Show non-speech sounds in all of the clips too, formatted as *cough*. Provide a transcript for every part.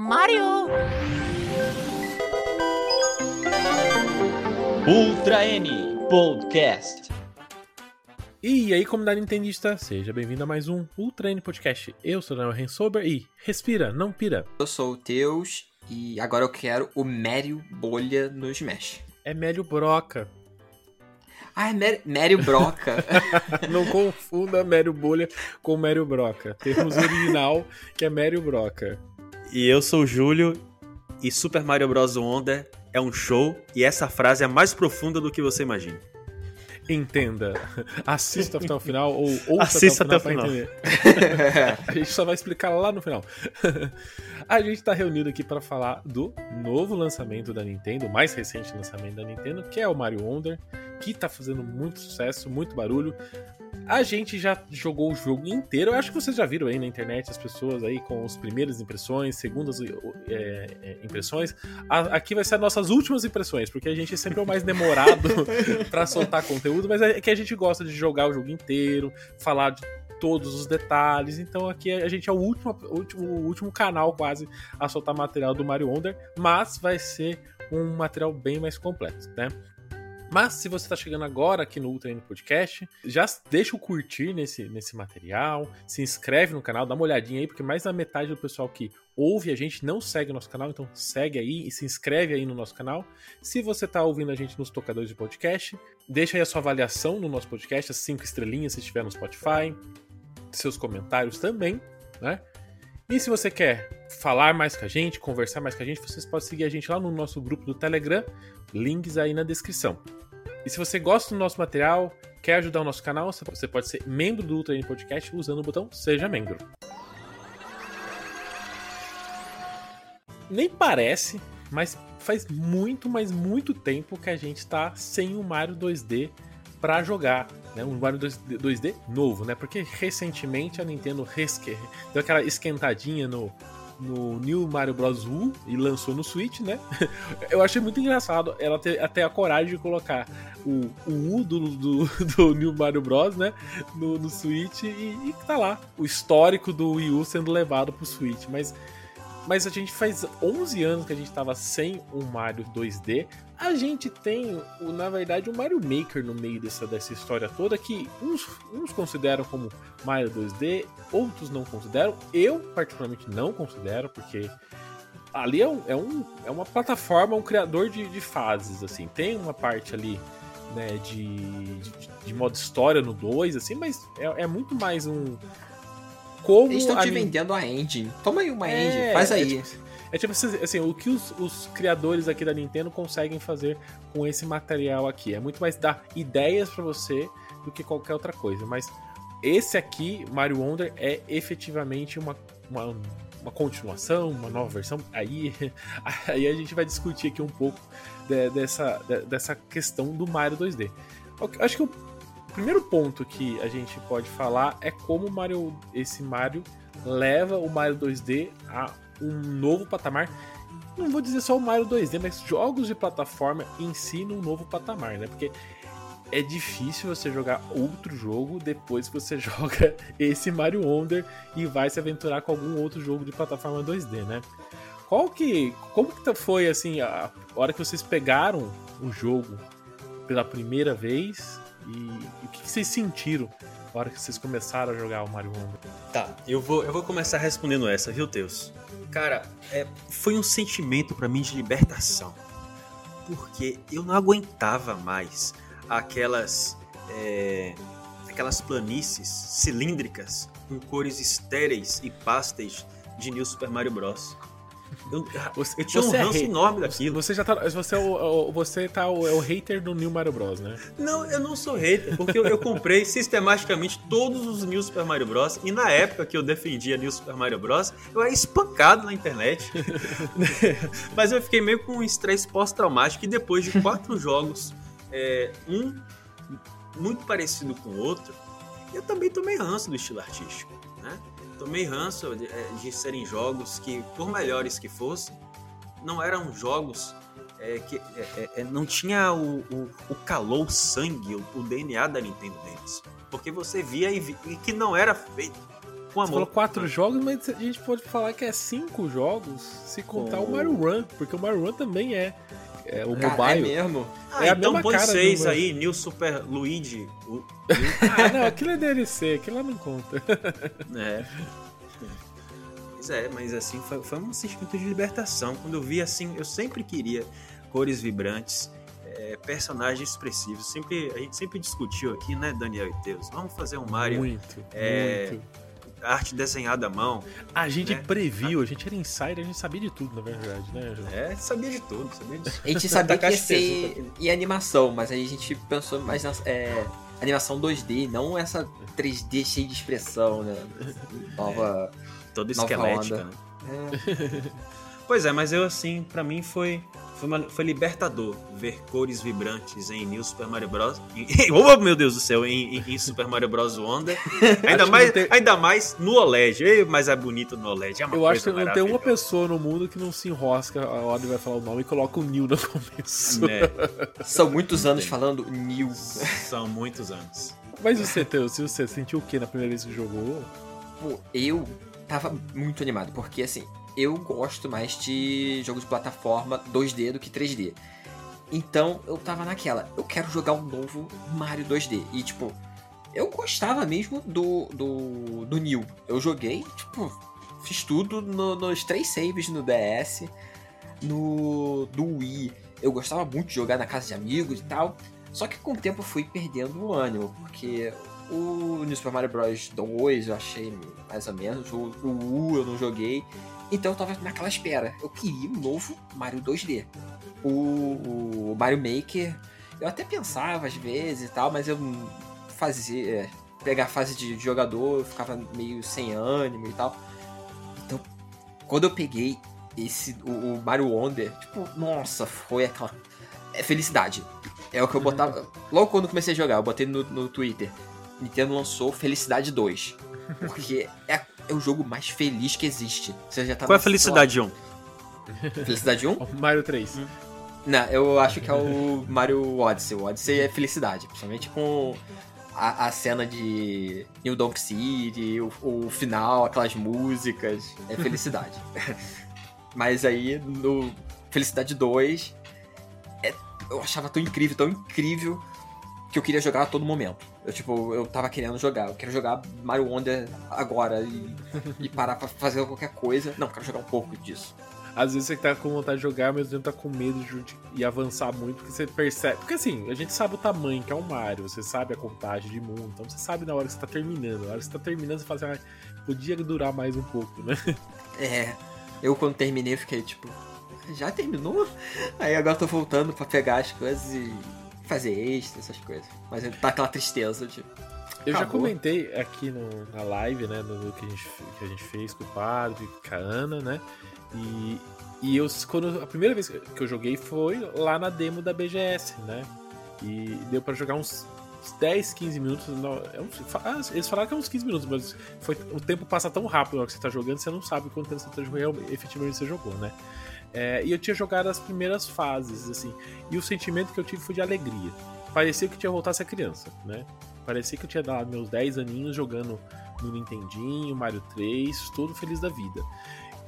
Mario! Ultra N Podcast. E aí, comunidade nintendista, seja bem-vindo a mais um Ultra N Podcast. Eu sou o Daniel Rensober e respira, não pira. Eu sou o Teus e agora eu quero o Mério Bolha no Smash. É Mélio Broca. Ah, é Mério, Mério Broca. *laughs* não confunda Mério Bolha com Mério Broca. Temos o original, que é Mério Broca. E eu sou o Júlio e Super Mario Bros. Wonder é um show e essa frase é mais profunda do que você imagina. Entenda. Assista até o final ou ouça Assista até o final, até o pra entender. *laughs* a gente só vai explicar lá no final. *laughs* a gente tá reunido aqui para falar do novo lançamento da Nintendo, o mais recente lançamento da Nintendo, que é o Mario Wonder, que tá fazendo muito sucesso, muito barulho. A gente já jogou o jogo inteiro. Eu acho que vocês já viram aí na internet as pessoas aí com as primeiras impressões, segundas é, é, impressões. A, aqui vai ser as nossas últimas impressões, porque a gente sempre é o mais demorado *laughs* para soltar conteúdo, mas é que a gente gosta de jogar o jogo inteiro, falar de todos os detalhes. Então aqui a gente é o último, último, último canal quase a soltar material do Mario Wonder, mas vai ser um material bem mais completo, né? Mas se você está chegando agora aqui no Ultra N Podcast, já deixa o curtir nesse, nesse material, se inscreve no canal, dá uma olhadinha aí, porque mais da metade do pessoal que ouve a gente não segue o nosso canal, então segue aí e se inscreve aí no nosso canal. Se você está ouvindo a gente nos tocadores de podcast, deixa aí a sua avaliação no nosso podcast, as cinco estrelinhas se estiver no Spotify, seus comentários também, né? E se você quer falar mais com a gente, conversar mais com a gente, vocês podem seguir a gente lá no nosso grupo do Telegram, links aí na descrição. E se você gosta do nosso material, quer ajudar o nosso canal, você pode ser membro do Ultra Podcast usando o botão Seja Membro. Nem parece, mas faz muito, mas muito tempo que a gente está sem o Mario 2D para jogar, né? Um Mario 2D, 2D, novo, né? Porque recentemente a Nintendo resque... deu aquela esquentadinha no, no New Mario Bros. U e lançou no Switch, né? *laughs* Eu achei muito engraçado ela ter até a coragem de colocar o, o U do, do, do, New Mario Bros, né? No, no Switch e, e tá lá. O histórico do Wii U sendo levado pro Switch. Mas mas a gente faz 11 anos que a gente tava sem um Mario 2D. A gente tem, na verdade, o Mario Maker no meio dessa, dessa história toda, que uns, uns consideram como Mario 2D, outros não consideram. Eu, particularmente, não considero, porque ali é, um, é, um, é uma plataforma, um criador de, de fases, assim. Tem uma parte ali né, de, de, de modo história no 2, assim, mas é, é muito mais um como. Eles estão te vendendo a engine. Toma aí uma É, engine, faz aí. É tipo, é tipo assim, o que os, os criadores aqui da Nintendo conseguem fazer com esse material aqui. É muito mais dar ideias pra você do que qualquer outra coisa. Mas esse aqui, Mario Wonder, é efetivamente uma, uma, uma continuação, uma nova versão. Aí, *laughs* aí a gente vai discutir aqui um pouco de- dessa, de- dessa questão do Mario 2D. Eu Acho que o primeiro ponto que a gente pode falar é como Mario, esse Mario leva o Mario 2D a um novo patamar. Não vou dizer só o Mario 2D, mas jogos de plataforma ensinam um novo patamar, né? Porque é difícil você jogar outro jogo depois que você *laughs* joga esse Mario Wonder e vai se aventurar com algum outro jogo de plataforma 2D, né? Qual que, como que foi assim a hora que vocês pegaram o jogo pela primeira vez e, o que, que vocês sentiram na hora que vocês começaram a jogar o Mario Wonder? Tá, eu vou, eu vou começar respondendo essa, viu, Teus? Cara, é, foi um sentimento pra mim de libertação. Porque eu não aguentava mais aquelas. é, aquelas planícies cilíndricas com cores estéreis e pastéis de New Super Mario Bros. Eu, eu tinha um Você é ranço rei- enorme daquilo. Você já tá. Você é o, o- você tá o, é o hater do New Mario Bros, né? Não, eu não sou hater, porque eu, eu comprei sistematicamente todos os New Super Mario Bros. E na época que eu defendia New Super Mario Bros, eu era espancado na internet. *laughs* Mas eu fiquei meio com um estresse pós-traumático e depois de quatro *laughs* jogos, é, um muito parecido com o outro, eu também tomei ranço do estilo artístico. Tomei ranço de, é, de serem jogos que, por melhores que fossem, não eram jogos é, que é, não tinha o, o, o calor, o sangue, o, o DNA da Nintendo deles. Porque você via e, e que não era feito Com Você falou amor. quatro jogos, mas a gente pode falar que é cinco jogos se contar Com- o Mario Run, porque o Mario Run também é, é o Cara, é mobile. mesmo? Ah, É a então mesma põe seis aí, New Super Luigi. O, Ah, não, aquilo é DLC, aquilo lá não conta. *laughs* É. Pois é, mas assim, foi, foi um sentimento de libertação. Quando eu vi assim, eu sempre queria cores vibrantes, é, personagens expressivos. Sempre, a gente sempre discutiu aqui, né, Daniel e Teus? Vamos fazer um Mario, Muito, É, muito. Arte desenhada à mão. A gente né? previu, a gente era insider, a gente sabia de tudo, na verdade, né, João? É, sabia de tudo, sabia de A gente *laughs* sabia que ia ser em animação, mas aí a gente pensou mais na é, animação 2D, não essa 3D cheia de expressão, né? Nova. toda Nova esquelética, onda. né? É. *laughs* Pois é, mas eu assim, pra mim foi foi, uma- foi libertador ver cores vibrantes em New Super Mario Bros. Em, *laughs* oh meu Deus do céu, em, em- em Super Mario Bros. Wonder. *laughs* Ainda mais, tem- ainda mais no OLED. Ei, Mas é bonito no OLED. É uma Eu acho que não tem uma pessoa no mundo que não se enrosca a hora vai falar o nome e coloca o Neil no *laughs* começo. Né? São muitos anos Tem. falando New. São muitos anos. Mas você, Teu, se você sentiu o que na primeira vez que jogou? Pô, eu tava muito animado, porque assim, eu gosto mais de jogos de plataforma 2D do que 3D. Então eu tava naquela, eu quero jogar um novo Mario 2D. E tipo, eu gostava mesmo do, do, do New. Eu joguei, tipo, fiz tudo no- nos três saves no DS, no do Wii. Eu gostava muito de jogar na casa de amigos e tal. Só que com o tempo eu fui perdendo o ânimo, porque o New Super Mario Bros 2 eu achei mais ou menos, o, o U eu não joguei. Então eu tava naquela espera. Eu queria um novo Mario 2D. O, o Mario Maker, eu até pensava às vezes e tal, mas eu fazia. é, Pegar a fase de jogador, eu ficava meio sem ânimo e tal. Então, quando eu peguei esse, o, o Mario Wonder, tipo, nossa, foi aquela. É felicidade. É o que eu botava. *laughs* Logo quando eu comecei a jogar, eu botei no, no Twitter. Nintendo lançou Felicidade 2. *laughs* Porque é, é o jogo mais feliz que existe. Você já tá Qual é a felicidade, John? *laughs* Felicidade 1? O Mario 3. Não, eu acho que é o Mario Odyssey. O Odyssey é felicidade, principalmente com a, a cena de New Donk City, o, o final, aquelas músicas. É felicidade. *laughs* Mas aí no Felicidade 2, é- eu achava tão incrível, tão incrível que eu queria jogar a todo momento. Eu, tipo, eu tava querendo jogar. Eu quero jogar Mario Wonder agora e, e parar pra fazer qualquer coisa. Não, quero jogar um pouco disso. Às vezes você tá com vontade de jogar, mas você tá com medo de de avançar muito, porque você percebe. Porque assim, a gente sabe o tamanho que é um Mario, você sabe a contagem de mundo, então você sabe na hora que você tá terminando. Na hora que você tá terminando, você fala assim, ah, podia durar mais um pouco, né? *laughs* É, eu quando terminei fiquei tipo, já terminou? Aí agora eu tô voltando pra pegar as coisas e fazer extra, essas coisas. Mas tá aquela tristeza de. Eu já Acabou. comentei aqui no- na live, né, no, que, a gente, que a gente fez com o padre, com a Ana, né? E, e eu, quando, a primeira vez que eu joguei foi lá na demo da BGS, né? E deu pra jogar uns, uns 10, 15 minutos. não, é fa- ah, eles falaram que é uns 15 minutos, mas foi, o tempo passa tão rápido na hora que você tá jogando, você não sabe quanto tempo você tá jogando, efetivamente você jogou, né? É, e eu tinha jogado as primeiras fases, assim, e o sentimento que eu tive foi de alegria. Parecia que eu tinha voltado a ser criança, né? Parecia que eu tinha dado meus 10 aninhos jogando no Nintendinho, Mario 3, todo feliz da vida.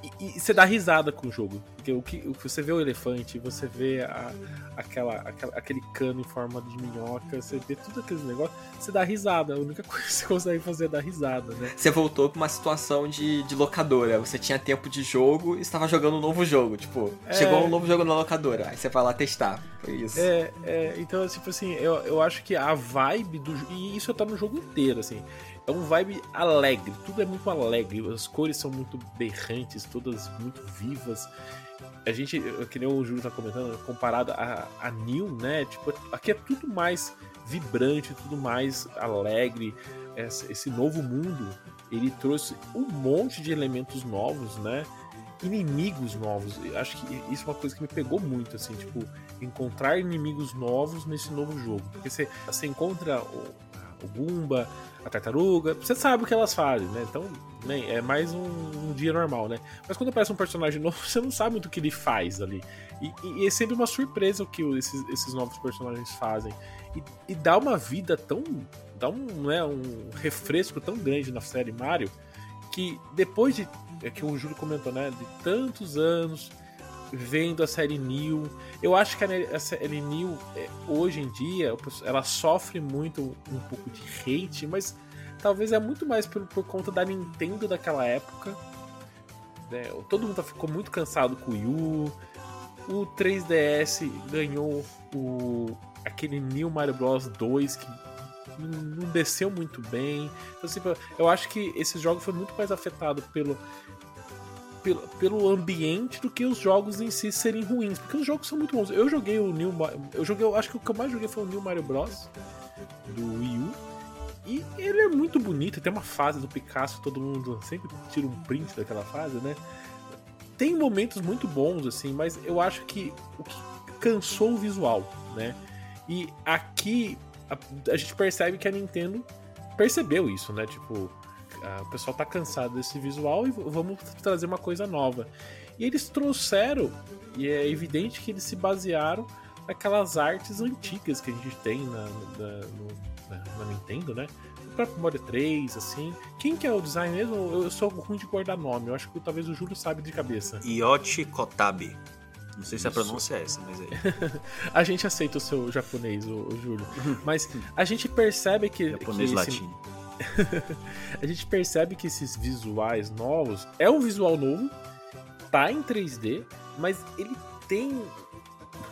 E, e você dá risada com o jogo. Porque o que, o que você vê o elefante, você vê a- aquela, aquela- aquele cano em forma de minhoca, você vê tudo aqueles negócios, você dá risada. A única *laughs* coisa que você consegue fazer é dar risada, né? Você voltou pra uma situação de, de locadora. Você tinha tempo de jogo e estava jogando um novo jogo. Tipo, É. chegou um novo jogo na locadora. Aí você vai lá testar. Foi isso. É, é, então, tipo assim, eu, eu acho que a vibe do E isso tá no jogo inteiro, assim. É um vibe alegre, tudo é muito alegre, as cores são muito berrantes, todas muito vivas. A gente, que nem o Júlio tá comentando, comparado a, a New, né? Tipo, aqui é tudo mais vibrante, tudo mais alegre. Esse, esse novo mundo, ele trouxe um monte de elementos novos, né? Inimigos novos. Eu acho que isso é uma coisa que me pegou muito, assim, tipo, encontrar inimigos novos nesse novo jogo. Porque você, você encontra o, o Goomba, a tartaruga, você sabe o que elas fazem, né? Então, né, é mais um, um dia normal, né? Mas quando aparece um personagem *laughs* novo, você não sabe muito o que ele faz ali. E, e- e é sempre uma surpresa o que esses, esses novos personagens fazem. E, e dá uma vida tão. dá um, né, um refresco tão grande na série Mario que depois de. É que o Júlio comentou, né? De tantos anos vendo a série New. Eu acho que a série New, é, hoje em dia, ela sofre muito um pouco de hate, mas talvez é muito mais por, por conta da Nintendo daquela época. Né? Todo mundo ficou muito cansado com o Wii U. O 3DS ganhou o, aquele New Mario Bros 2 que não desceu muito bem. Então, assim, eu acho que esse jogo foi muito mais afetado pelo, pelo, pelo ambiente do que os jogos em si serem ruins. Porque os jogos são muito bons. Eu joguei o New Eu joguei. Eu acho que o que eu mais joguei foi o New Mario Bros. do Wii U. E ele é muito bonito. Tem uma fase do Picasso, todo mundo sempre tira um print daquela fase, né? Tem momentos muito bons, assim, mas eu acho que o que cansou o visual, né? E aqui a, a gente percebe que a Nintendo percebeu isso, né? Tipo, o pessoal tá cansado desse visual e vamos trazer uma coisa nova. E eles trouxeram, e é evidente que eles se basearam naquelas artes antigas que a gente tem na, na, na, na Nintendo, né? O próprio Mario 3, assim. Quem que é o design mesmo? Eu sou ruim de guardar nome, eu acho que talvez o Júlio sabe de cabeça. Yoshi Kotabe. Não sei se a pronúncia é essa, mas é. *laughs* a gente aceita o seu japonês, o, o Júlio. Mas a gente percebe que. Japonês que latino. *laughs* a gente percebe que esses visuais novos é um visual novo, tá em 3D, mas ele tem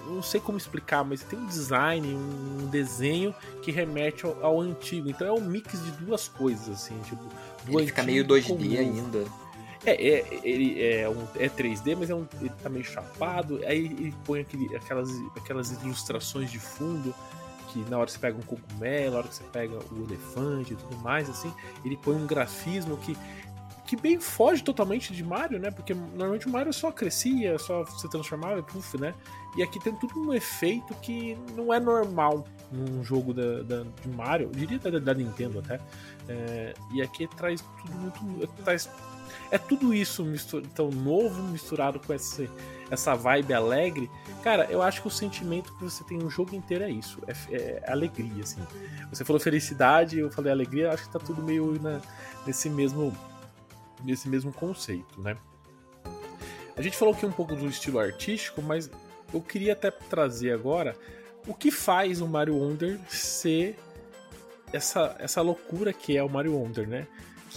não sei como explicar, mas tem um design, um desenho que remete ao, ao antigo. Então é um mix de duas coisas, assim, tipo, do ele fica meio 2D ainda. É, é, ele é, um, é 3D, mas é um, ele tá meio chapado. Aí ele põe aquele, aquelas, aquelas ilustrações de fundo que na hora que você pega um cogumelo, na hora que você pega o elefante e tudo mais, assim, ele põe um grafismo que, que bem foge totalmente de Mario, né? Porque normalmente o Mario só crescia, só se transformava e puf, né? E aqui tem tudo um efeito que não é normal num jogo da, da de Mario, diria da, da Nintendo até. É, e aqui traz tudo muito. Traz, é tudo isso mistur, tão novo misturado com esse essa vibe alegre, cara, eu acho que o sentimento que você tem no jogo inteiro é isso, é, é alegria, assim. Você falou felicidade, eu falei alegria, acho que tá tudo meio na, nesse mesmo nesse mesmo conceito, né? A gente falou aqui um pouco do estilo artístico, mas eu queria até trazer agora o que faz o Mario Wonder ser essa, essa loucura que é o Mario Wonder, né?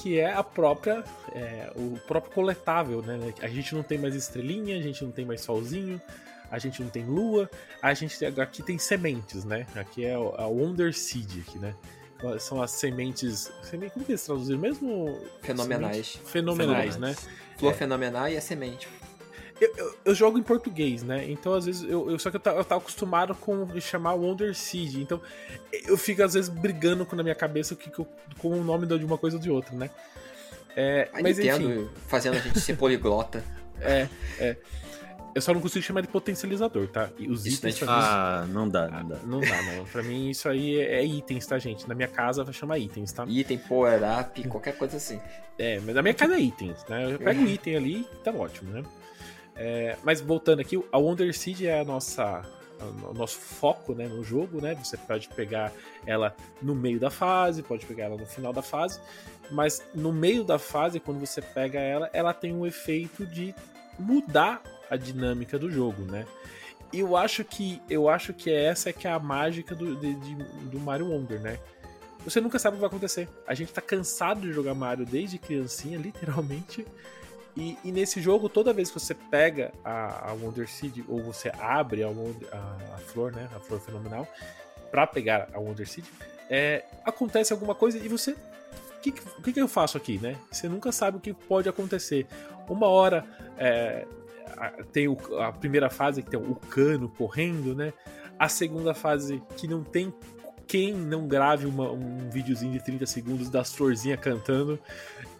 Que é a própria é, o próprio coletável, né? A gente não tem mais estrelinha, a gente não tem mais solzinho, a gente não tem lua, a gente aqui tem sementes, né? Aqui é a Wonder Seed aqui, né? São as sementes, como que eles traduziram mesmo? Fenomenais. Sementes fenomenais, né? Flor é. fenomenal e a semente. Eu, eu, eu, jogo em português, né? Então, às vezes, eu, eu só que eu, tava, eu tava acostumado com chamar Wonder Seed. Então, eu fico, às vezes, brigando com na minha cabeça que, que com o nome de uma coisa ou de outra, né? É, mas entendo, enfim. fazendo a gente ser *laughs* poliglota. é, é. Eu só não consigo chamar de potencializador, tá? E os isso itens. Ah, não dá, não dá. Não dá, não. Pra mim, isso aí é itens, tá, gente? Na minha casa vai chamar itens, tá? Item, power up, qualquer coisa assim. É, mas na minha casa é itens, né? Eu pego o item ali e tá ótimo, né? É, mas voltando aqui, a Wonder Seed é a nossa o nosso foco né, no jogo, né? Você pode pegar ela no meio da fase, pode pegar ela no final da fase, mas no meio da fase, quando você pega ela, ela tem um efeito de mudar a dinâmica do jogo, né? E eu acho que eu acho que essa é que é a mágica do, de, de, do Mario Wonder, né? Você nunca sabe o que vai acontecer. A gente tá cansado de jogar Mario desde criancinha, literalmente. E, e, nesse jogo, toda vez que você pega a, a Wonder Seed ou você abre a, a, a flor, né, a flor fenomenal, para pegar a Wonder Seed, é, acontece alguma coisa e você o que, que, que, eu faço aqui, né? Você nunca sabe o que pode acontecer. Uma hora é, tem o, a primeira fase que tem o cano correndo, né? A segunda fase que não tem quem não grave uma, um videozinho de 30 segundos das florzinhas cantando.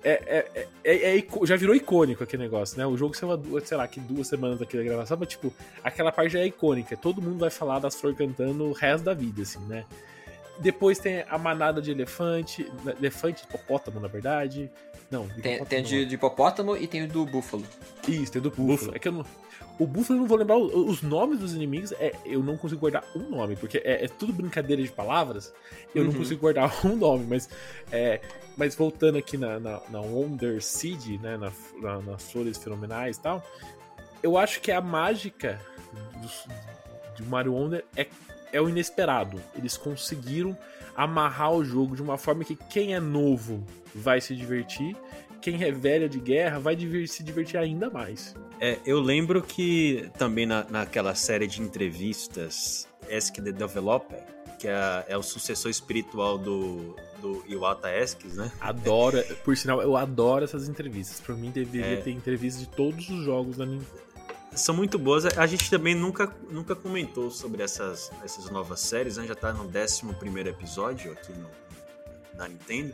É, é, é, é, já virou icônico aquele negócio, né? O jogo saiu, duas, sei lá, que duas semanas aqui da gravação, mas tipo, aquela parte já é icônica. Todo mundo vai falar das flores cantando o resto da vida, assim, né? Depois tem a manada de elefante, elefante, hipopótamo, na verdade. Não, Tem, tem de, de hipopótamo e tem o do búfalo. Isso, tem do búfalo. É que eu não. O búfalo eu não vou lembrar os nomes dos inimigos, é, eu não consigo guardar um nome, porque é, é tudo brincadeira de palavras, eu não Uhum. consigo guardar *laughs* um nome, mas é, mas voltando aqui na, na, na Wonder Seed, né, na, na- nas flores fenomenais e tal, eu acho que a mágica dos- de Mario Wonder é, é o inesperado. Eles conseguiram amarrar o jogo de uma forma que quem é novo vai se divertir, quem é velho de guerra vai se divertir ainda mais. É, eu lembro que também na, naquela série de entrevistas Ask the Developer, que é, é o sucessor espiritual do, do Iwata Asks, né? Adoro, por sinal, eu adoro essas entrevistas. Pra mim deveria É. ter entrevistas de todos os jogos da Nintendo. São muito boas. A gente também nunca, nunca comentou sobre essas, essas novas séries, né? Já tá no 11 episódio aqui no, na Nintendo.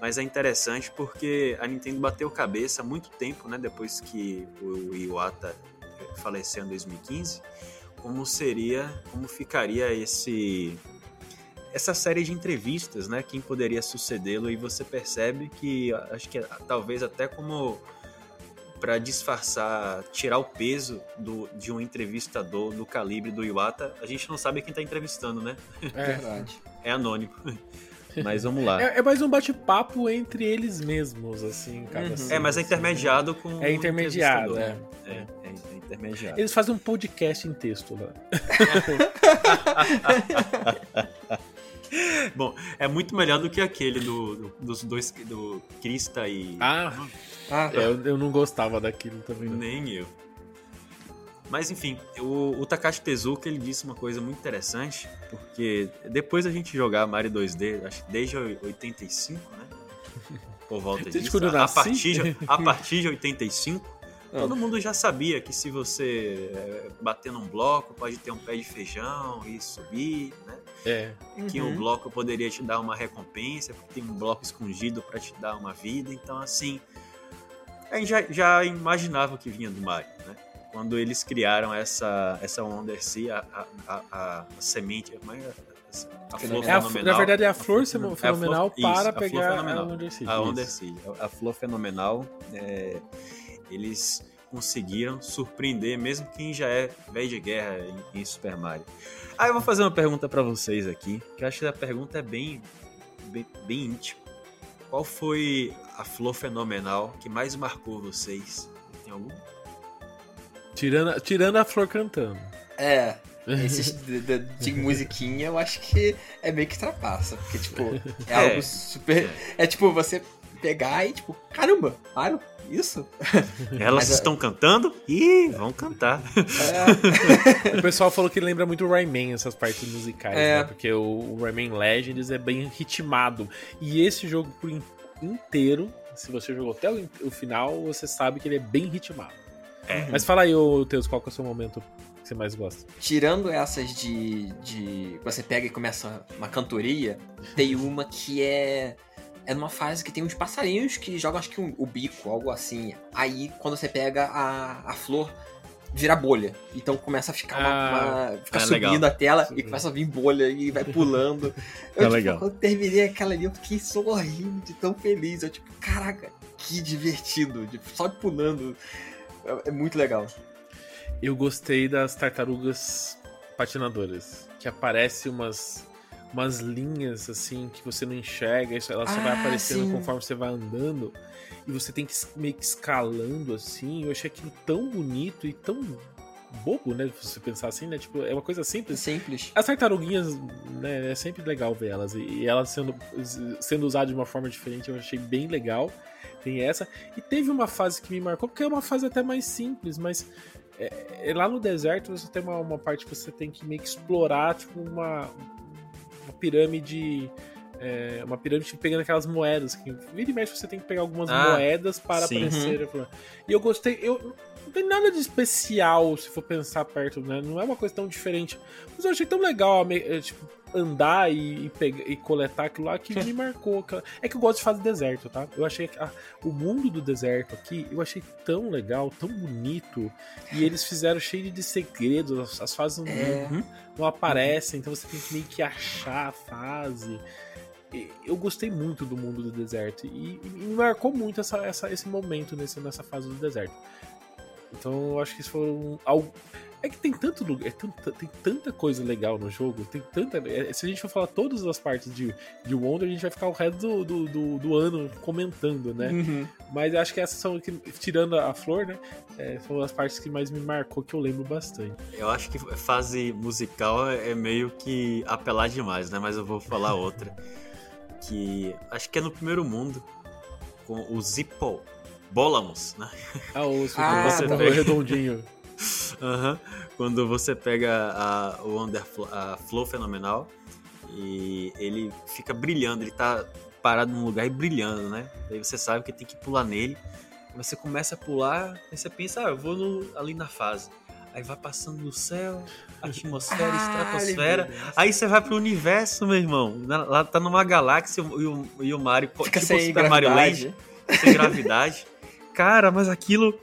Mas é interessante porque a Nintendo bateu cabeça há muito tempo, né? Depois que o Iwata faleceu em 2015. Como seria, como ficaria esse essa série de entrevistas, né? Quem poderia sucedê-lo e você percebe que acho que talvez até como para disfarçar, tirar o peso do, de um entrevistador do calibre do Iwata, a gente não sabe quem tá entrevistando, né? É, Verdade. É anônimo. Mas vamos lá. é, é mais um bate-papo entre eles mesmos, assim, cada Uhum. cena, É, mas é assim. intermediado com. É o intermediado, é. né? É, é, é intermediado. Eles fazem um podcast em texto lá. *laughs* Bom, é muito melhor do que aquele do, do- dos dois, do Krista e. Ah, Ah, é, eu, eu não gostava daquilo também. não. Nem eu. Mas enfim, o, o Takashi Tezuka ele disse uma coisa muito interessante, porque depois da gente jogar Mario 2D, acho que desde 85, né? *laughs* Por volta disso. a, nasci? partir de, a partir de 85, Ah. todo mundo já sabia que se você é, bater num bloco, pode ter um pé de feijão e subir, né? É. que Uhum. um bloco poderia te dar uma recompensa, porque tem um bloco escondido para te dar uma vida. Então, assim, a gente já, já imaginava o que vinha do Mario, né? Quando eles criaram essa, essa Wonder Sea, a, a, a, a semente, como é? a flor É a- fenomenal. na verdade, é a flor é a flor- fenomenal isso, para a flor pegar fenomenal. a Seed. A isso. Wonder Seed, a flor fenomenal, é, eles conseguiram surpreender mesmo quem já é velho de guerra em, em Super Mario. Aí eu vou fazer uma pergunta pra vocês aqui, que eu acho que a pergunta é bem, bem, bem íntima. Qual foi a flor fenomenal que mais marcou vocês? Tem algum? Tirando, tirando a flor cantando. É. Esses de, de- de musiquinha eu acho que é meio que ultrapassa. Porque, tipo, é, É. algo super. É tipo você pegar e, tipo, caramba, Mario, isso? Elas Mas, é- estão cantando? Ih, vão cantar. É, O pessoal falou que lembra muito o Rayman, essas partes musicais, É. né? Porque o, o Rayman Legends é bem ritmado. E esse jogo por in- inteiro, se você jogou até o, o final, você sabe que ele é bem ritmado. É. Mas fala aí, ô, Teus, qual que é o seu momento que você mais gosta? tirando essas de, de. Você pega e começa uma cantoria, tem uma que é. É numa fase que tem uns passarinhos que jogam, acho que um- o bico, algo assim. Aí, quando você pega a, a flor, vira bolha. Então começa a ficar uma. Ah, uma- fica é subindo legal. a tela Subindo. e começa a vir bolha e vai pulando. *laughs* É Eu, tipo, legal. quando terminei aquela ali, eu fiquei sorrindo de tão feliz. Eu, tipo, caraca, que divertido. Tipo, só pulando. É, é muito legal. Eu gostei das tartarugas patinadoras. Que aparece umas, umas linhas assim que você não enxerga, isso ela só vai Ah, aparecendo sim. conforme você vai andando. E você tem que meio que escalando assim. Eu achei aquilo tão bonito e tão bobo, né? Se você pensar assim, né? Tipo, é uma coisa simples. Simples. As tartaruguinhas, né, é sempre legal ver elas. E e elas sendo, sendo usadas de uma forma diferente, eu achei bem legal. Tem essa. E teve uma fase que me marcou, porque é uma fase até mais simples, mas é, é lá no deserto você tem uma, uma parte que você tem que meio que explorar, tipo, uma, uma pirâmide. é, uma pirâmide pegando aquelas moedas. Que vira e mexe você tem que pegar algumas Ah, moedas para sim. aparecer. E eu gostei. Eu, não tem nada de especial se for pensar perto, né? Não é uma coisa tão diferente. Mas eu achei tão legal é, tipo, andar e, e, pegar, e coletar aquilo lá que me marcou. É que eu gosto de fase deserto, tá? Eu achei que ah, o mundo do deserto aqui, eu achei tão legal, tão bonito. E eles fizeram cheio de segredos. As, as fases não, É. não aparecem, então você tem que meio que achar a fase. eu gostei muito do mundo do deserto e, e me marcou muito essa, essa, esse momento nesse, nessa fase do deserto. Então eu acho que isso foi um, algo. É que tem tanto lugar, é tanta, tem tanta coisa legal no jogo, tem tanta. É, se a gente for falar todas as partes de, de Wonder, a gente vai ficar o resto do, do, do, do ano comentando, né? Uhum. Mas acho que essas são, que, tirando a flor, né? É, são as partes que mais me marcou, que eu lembro bastante. Eu acho que fase musical é meio que apelar demais, né? Mas eu vou falar outra. *laughs* que acho que é no primeiro mundo, com o Zippo Bólamos, né? Ah, o Ah, você tá. pega *laughs* redondinho. Aham. Quando você pega a, o Wonder Flo- a Flow Fenomenal e ele fica brilhando, ele tá parado num lugar e brilhando, né? Daí você sabe que tem que pular nele. Você começa a pular, aí você pensa, ah, eu vou no- ali na fase. Aí vai passando no céu, atmosfera, estratosfera. meu Deus. Aí você vai pro universo, meu irmão. Lá tá numa galáxia e o, e o Mario, Fica tipo sem Super Mario gravidade. Land, sem gravidade. Cara, mas aquilo.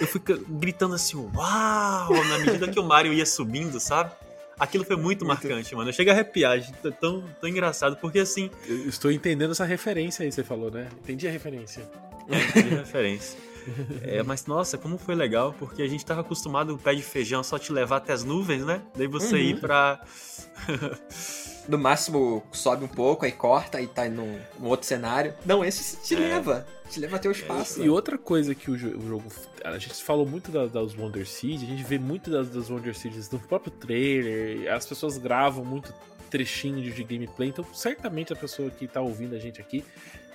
Eu fui gritando assim, uau! Na medida que o Mario ia subindo, sabe? Aquilo foi muito marcante, mano. Eu chego a arrepiar. Tá Tão, tão engraçado, porque assim. Eu estou entendendo essa referência aí, você falou, né? Entendi a referência. É, de referência. É, mas nossa, como foi legal, porque a gente tava acostumado o pé de feijão só te levar até as nuvens, né? Daí você Uhum. ir pra. No máximo sobe um pouco, aí corta, aí tá num, num outro cenário. Não, esse te leva. Te leva até o espaço. E outra coisa que o, jo- o jogo. A gente falou muito da- das Wonder Seed, a gente vê muito das, das Wonder Seeds no próprio trailer, as pessoas gravam muito trechinho de, de gameplay, então certamente a pessoa que tá ouvindo a gente aqui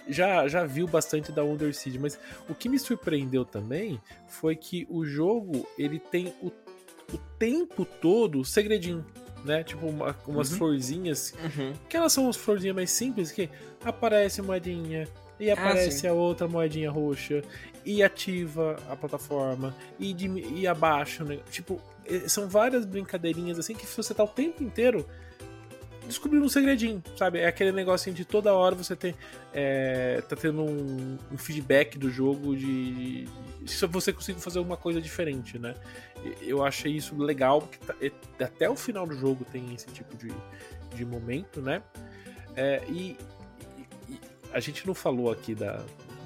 já, já viu bastante da Wonder Seed, mas o que me surpreendeu também foi que o jogo ele tem o, o tempo todo segredinho. Né? Tipo, uma- umas Uhum. florzinhas Uhum. que elas são as florzinhas mais simples que aparece moedinha e aparece sim. a outra moedinha roxa e ativa a plataforma e, dimi- e abaixa, né? tipo, são várias brincadeirinhas assim que você tá o tempo inteiro descobrindo um segredinho, sabe? É aquele negocinho de toda hora você tem é, tá tendo um, um feedback do jogo de, de se você conseguir fazer alguma coisa diferente, né? Eu achei isso legal porque tá- até o final do jogo tem esse tipo de, de momento, né? É, e a gente não falou aqui da,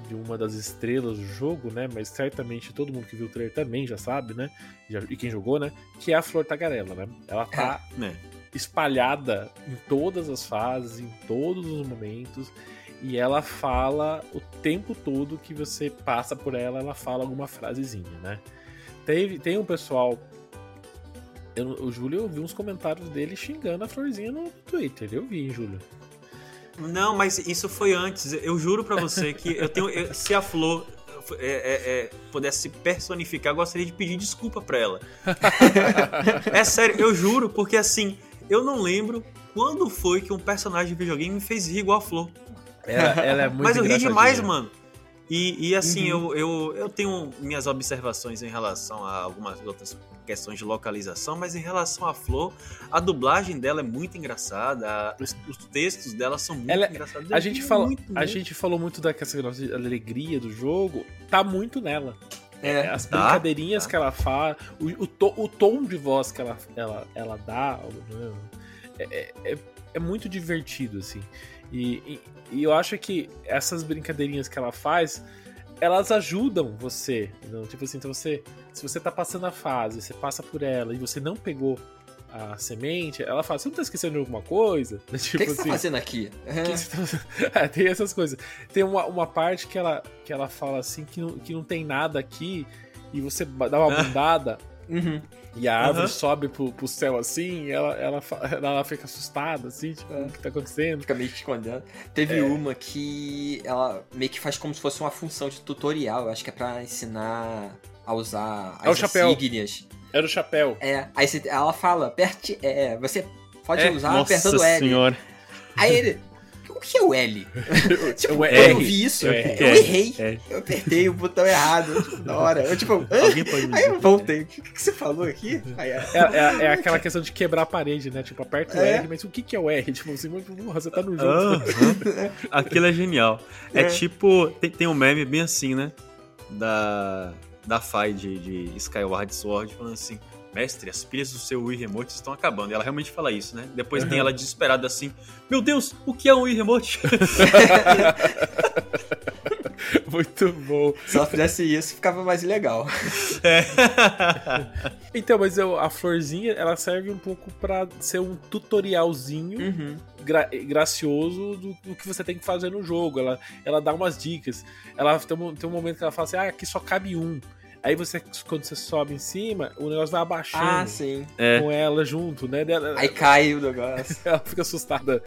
de uma das estrelas do jogo, né? Mas certamente todo mundo que viu o trailer também já sabe, né? Já- e quem jogou, né? Que é a Flor Tagarela, né? Ela tá Né? espalhada em todas as fases, em todos os momentos. E ela fala o tempo todo que você passa por ela, ela fala alguma frasezinha, né? Teve, tem um pessoal. eu- o Júlio, eu vi uns comentários dele xingando a florzinha no Twitter. Eu vi, hein, Júlio. Não, mas isso foi antes. Eu juro pra você que eu tenho. eu- se a Flor é, é, é, pudesse personificar, eu gostaria de pedir desculpa pra ela. é sério, eu juro, porque assim, eu não lembro quando foi que um personagem de videogame me fez rir igual a Flor. Ela, ela é muito Mas eu ri demais, mano. E, e assim, eu, eu, eu tenho minhas observações em relação a algumas outras questões de localização, mas em relação à Flor, a dublagem dela é muito engraçada, a- os, os textos dela são muito Ela- engraçados. A gente, fala, muito, a muito. gente falou muito da questão da alegria do jogo, tá muito nela. É. As Tá, brincadeirinhas tá. que ela faz, o, o, to- o tom de voz que ela, ela, ela dá, né, é, é, é muito divertido, assim. E, e, e eu acho que essas brincadeirinhas que ela faz, elas ajudam você. Não? Tipo assim, então você, se você tá passando a fase, você passa por ela e você não pegou a semente, ela fala, você não tá esquecendo de alguma coisa? *laughs* O Tipo que, que você assim, tá fazendo aqui? que que você tá- *laughs* É, tem essas coisas. Tem uma, uma parte que ela, que ela fala assim que não, que não tem nada aqui e você dá uma Ah. bundada Uhum. e a árvore Aham. sobe pro, pro céu assim e ela, ela, ela fica assustada, assim, tipo, É. o que tá acontecendo? Fica meio que escondendo. Teve É. uma que ela meio que faz como se fosse uma função de tutorial. Eu acho que é pra ensinar a usar É o as chapéu. insígnias. Era o chapéu. É, aí você- ela fala, aperte. É, você pode É, usar Nossa apertando L. senhora. Aí ele. O que é o L? *laughs* tipo, quando R. eu vi isso, É, eu é, errei. é. Eu apertei o botão errado. tipo, na hora. Eu tipo. *laughs* "Hã?" Alguém pode me Aí eu voltei. O que, que você falou aqui? Aí, é, É, é- é aquela questão de quebrar a parede, né? Tipo, aperta o É. R, mas o que, que é o R? Tipo, assim, porra, você tá no jogo. Aham. *laughs* Aquilo é genial. É, É. tipo, tem, tem um meme bem assim, né? Da, da Fai de, de Skyward Sword, falando assim: mestre, as pilhas do seu Wii Remote estão acabando. E ela realmente fala isso, né? Depois tem ela desesperada assim: Meu Deus, o que é um Wii Remote? *laughs* Muito bom. Se ela fizesse isso, ficava mais legal. *laughs* Então, mas eu, a florzinha, ela serve um pouco pra ser um tutorialzinho Uhum. gra- gracioso do, do que você tem que fazer no jogo. Ela, ela dá umas dicas. Ela tem um, tem um momento que ela fala assim: ah, aqui só cabe um. Aí você, quando você sobe em cima, o negócio vai abaixando Ah, sim. É. com ela junto, né? Ela, Aí cai o negócio. *laughs* ela fica assustada.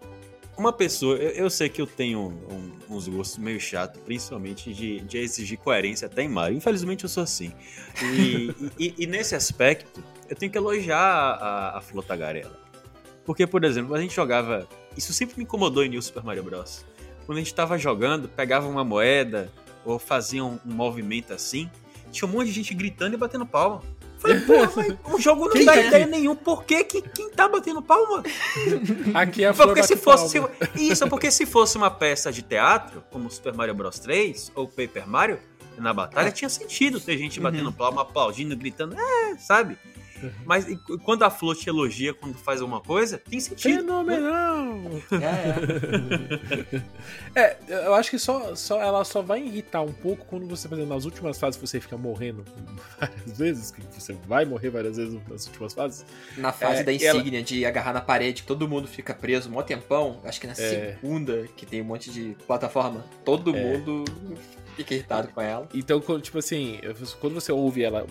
Uma pessoa, eu, eu sei que eu tenho um- uns gostos meio chato, principalmente de, de exigir coerência até em Mario. Infelizmente eu sou assim. E, e- e nesse aspecto, eu tenho que elogiar a, a Flor Tagarela. Porque, por exemplo, a gente jogava. Isso sempre me incomodou em New Super Mario Bros. Quando a gente tava jogando, pegava uma moeda ou fazia um, um movimento assim, tinha um monte de gente gritando e batendo palma. Falei, porra, *laughs* mas o jogo não Quem dá é? ideia nenhum. Por que, que quem tá batendo palma? Aqui é a Porque se fosse. se- isso, porque se fosse uma peça de teatro, como Super Mario Bros 3 ou Paper Mario, na batalha tinha sentido ter gente batendo palma, aplaudindo, gritando, é, sabe? Mas e qu- quando a Flor te elogia quando faz alguma coisa, tem sentido. Fenomenal! É, é. *laughs* É, eu acho que só, só ela só vai irritar um pouco quando você, por exemplo, nas últimas fases você fica morrendo *laughs* várias vezes, que você vai morrer várias vezes nas últimas fases. Na fase É, da e ela- insígnia de agarrar na parede, que todo mundo fica preso um tempão. Acho que na É. segunda, que tem um monte de plataforma, todo É. mundo fica irritado com ela. Então, quando, tipo assim, quando você ouve ela.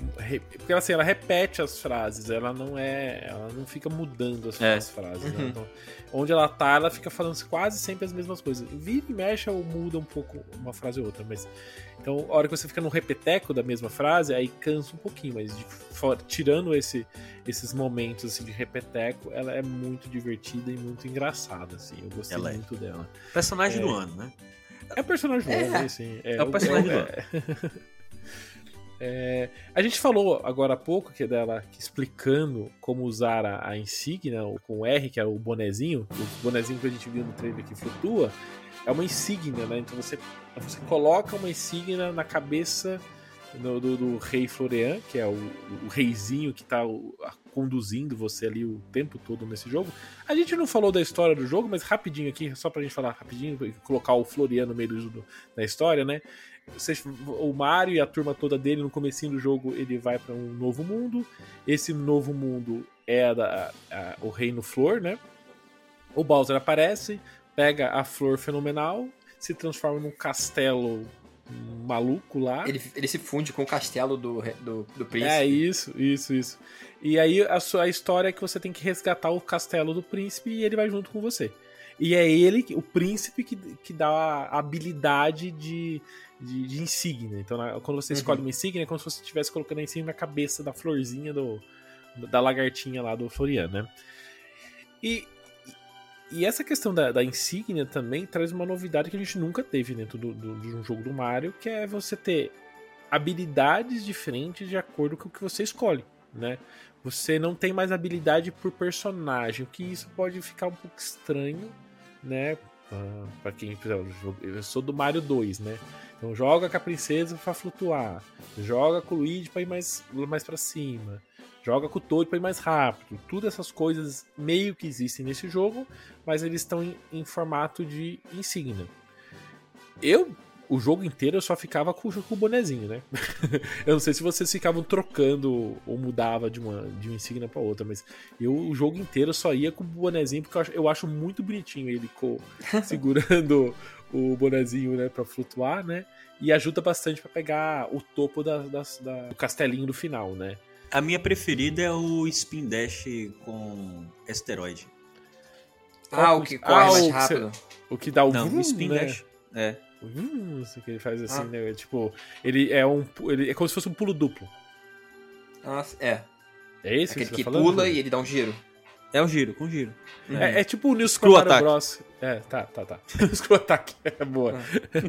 Porque assim, ela repete as frases, ela não é. Ela não fica mudando as, É. as frases. né? Uhum. Então, onde ela tá, ela fica falando quase sempre as mesmas coisas. Vira e mexe ou muda um pouco uma frase ou outra, mas. Então, a hora que você fica no repeteco da mesma frase, aí cansa um pouquinho, mas de fora- tirando esse, esses momentos assim, de repeteco, ela é muito divertida e muito engraçada, assim. Eu gostei Ela é. muito dela. Personagem É. do ano, né? É personagem É. novo, assim. É o personagem do é- *laughs* É, a gente falou agora há pouco que é dela explicando como usar a, a insígnia com R, que é o bonezinho, o bonezinho que a gente viu no trailer que flutua, é uma insígnia, né? Então você, você coloca uma insígnia na cabeça do, do- rei Florian, que é o, o reizinho que tá a- conduzindo você ali o tempo todo nesse jogo. A gente não falou da história do jogo, mas rapidinho aqui, só pra gente falar rapidinho, colocar o Florian no meio do, do- da história, né? O Mario e a turma toda dele no comecinho do jogo ele vai pra um novo mundo. Esse novo mundo é da- a- o Reino Flor, né? O Bowser aparece, pega a flor fenomenal, se transforma num castelo maluco lá. Ele, ele se funde com o castelo do, do, do príncipe. É isso, isso, isso. E aí a sua a história é que você tem que resgatar o castelo do príncipe e ele vai junto com você. E é ele, o príncipe, que, que dá a habilidade de, de, de insígnia. Então, na- quando você Uhum. escolhe uma insígnia, é como se você estivesse colocando a insígnia na cabeça da florzinha do, da lagartinha lá do Florian, né? E, e essa questão da, da insígnia também traz uma novidade que a gente nunca teve dentro do, do- de um jogo do Mario, que é você ter habilidades diferentes de acordo com o que você escolhe, né? Você não tem mais habilidade por personagem, o que isso pode ficar um pouco estranho, né? Pra quem, eu sou do Mario 2, né? Então joga com a princesa pra flutuar, joga com o Luigi pra ir mais, mais para cima, joga com o Toad pra ir mais rápido. Tudo essas coisas meio que existem nesse jogo, mas eles estão em, em formato de insígnia. Eu, o jogo inteiro, eu só ficava com, com o bonezinho, né? *laughs* eu não sei se vocês ficavam trocando ou mudava de uma, de uma insígnia pra outra, mas eu o jogo inteiro só ia com o bonezinho, porque eu acho, eu acho muito bonitinho ele co- *laughs* segurando o bonezinho, né, pra flutuar, né? E ajuda bastante pra pegar o topo da, das- da- do castelinho do final, né? A minha preferida é o Spin Dash com esteroide. Ah, o que corre Ah, mais o que rápido. O que dá o Não, vrum, o Spin né? Dash. É. Isso que ele faz assim, Ah. né? Tipo, ele é um. Ele é como se fosse um pulo duplo. Nossa, é. É esse Aquele que que você tá pula e ele dá um giro. É o giro, com giro. É, é tipo o New Screw Attack. Bros. É, tá, tá, tá. *laughs* Screw Attack *laughs* é boa.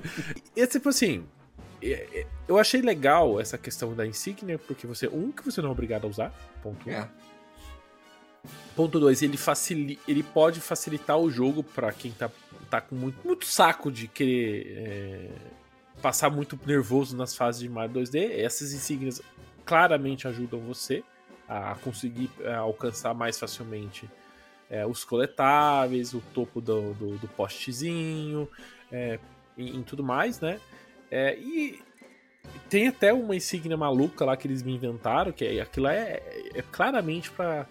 *laughs* e tipo assim, é- é- eu achei legal essa questão da insígnia, porque você, um, que você não é obrigado a usar, ponto um. Ponto 2, ele, ele pode facilitar o jogo pra quem tá, tá com muito, muito saco de querer é, passar muito nervoso nas fases de Mario 2D. Essas insígnias claramente ajudam você a conseguir é, alcançar mais facilmente é, os coletáveis, o topo do, do, do postezinho, é, e, em tudo mais, né? É, e tem até uma insígnia maluca lá que eles me inventaram, que é, aquilo é, é claramente para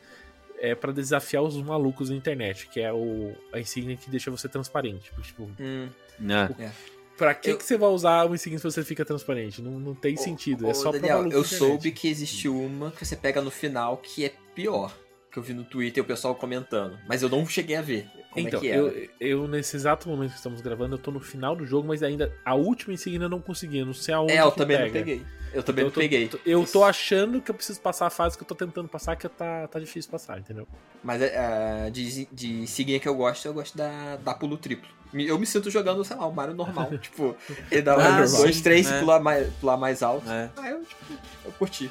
é para desafiar os malucos da internet, que é o, a insígnia que deixa você transparente. Tipo, Hum, É. é. pra que, Eu- que você vai usar uma insígnia se você fica transparente? Não, não tem sentido. Ô, é só Daniel, pra maluco eu soube que existe uma que você pega no final que é pior. Que eu vi no Twitter o pessoal comentando. Mas eu não cheguei a ver. Como Então, é que era. eu, eu, nesse exato momento que estamos gravando, eu tô no final do jogo, mas ainda a última insígnia eu não consegui. Eu não sei aonde É, eu que também pega. não peguei. Eu também eu não tô, peguei. tô- Eu tô achando que eu preciso passar a fase que eu tô tentando passar, que tá, tá difícil passar, entendeu? Mas é, de, de insígnia que eu gosto, eu gosto da, da pulo triplo. Eu me sinto jogando, sei lá, o Mario normal. *laughs* tipo, ele dá Ah, um, dois, três é. e pular mais, pular mais alto. É, Ah, eu, tipo, eu curti.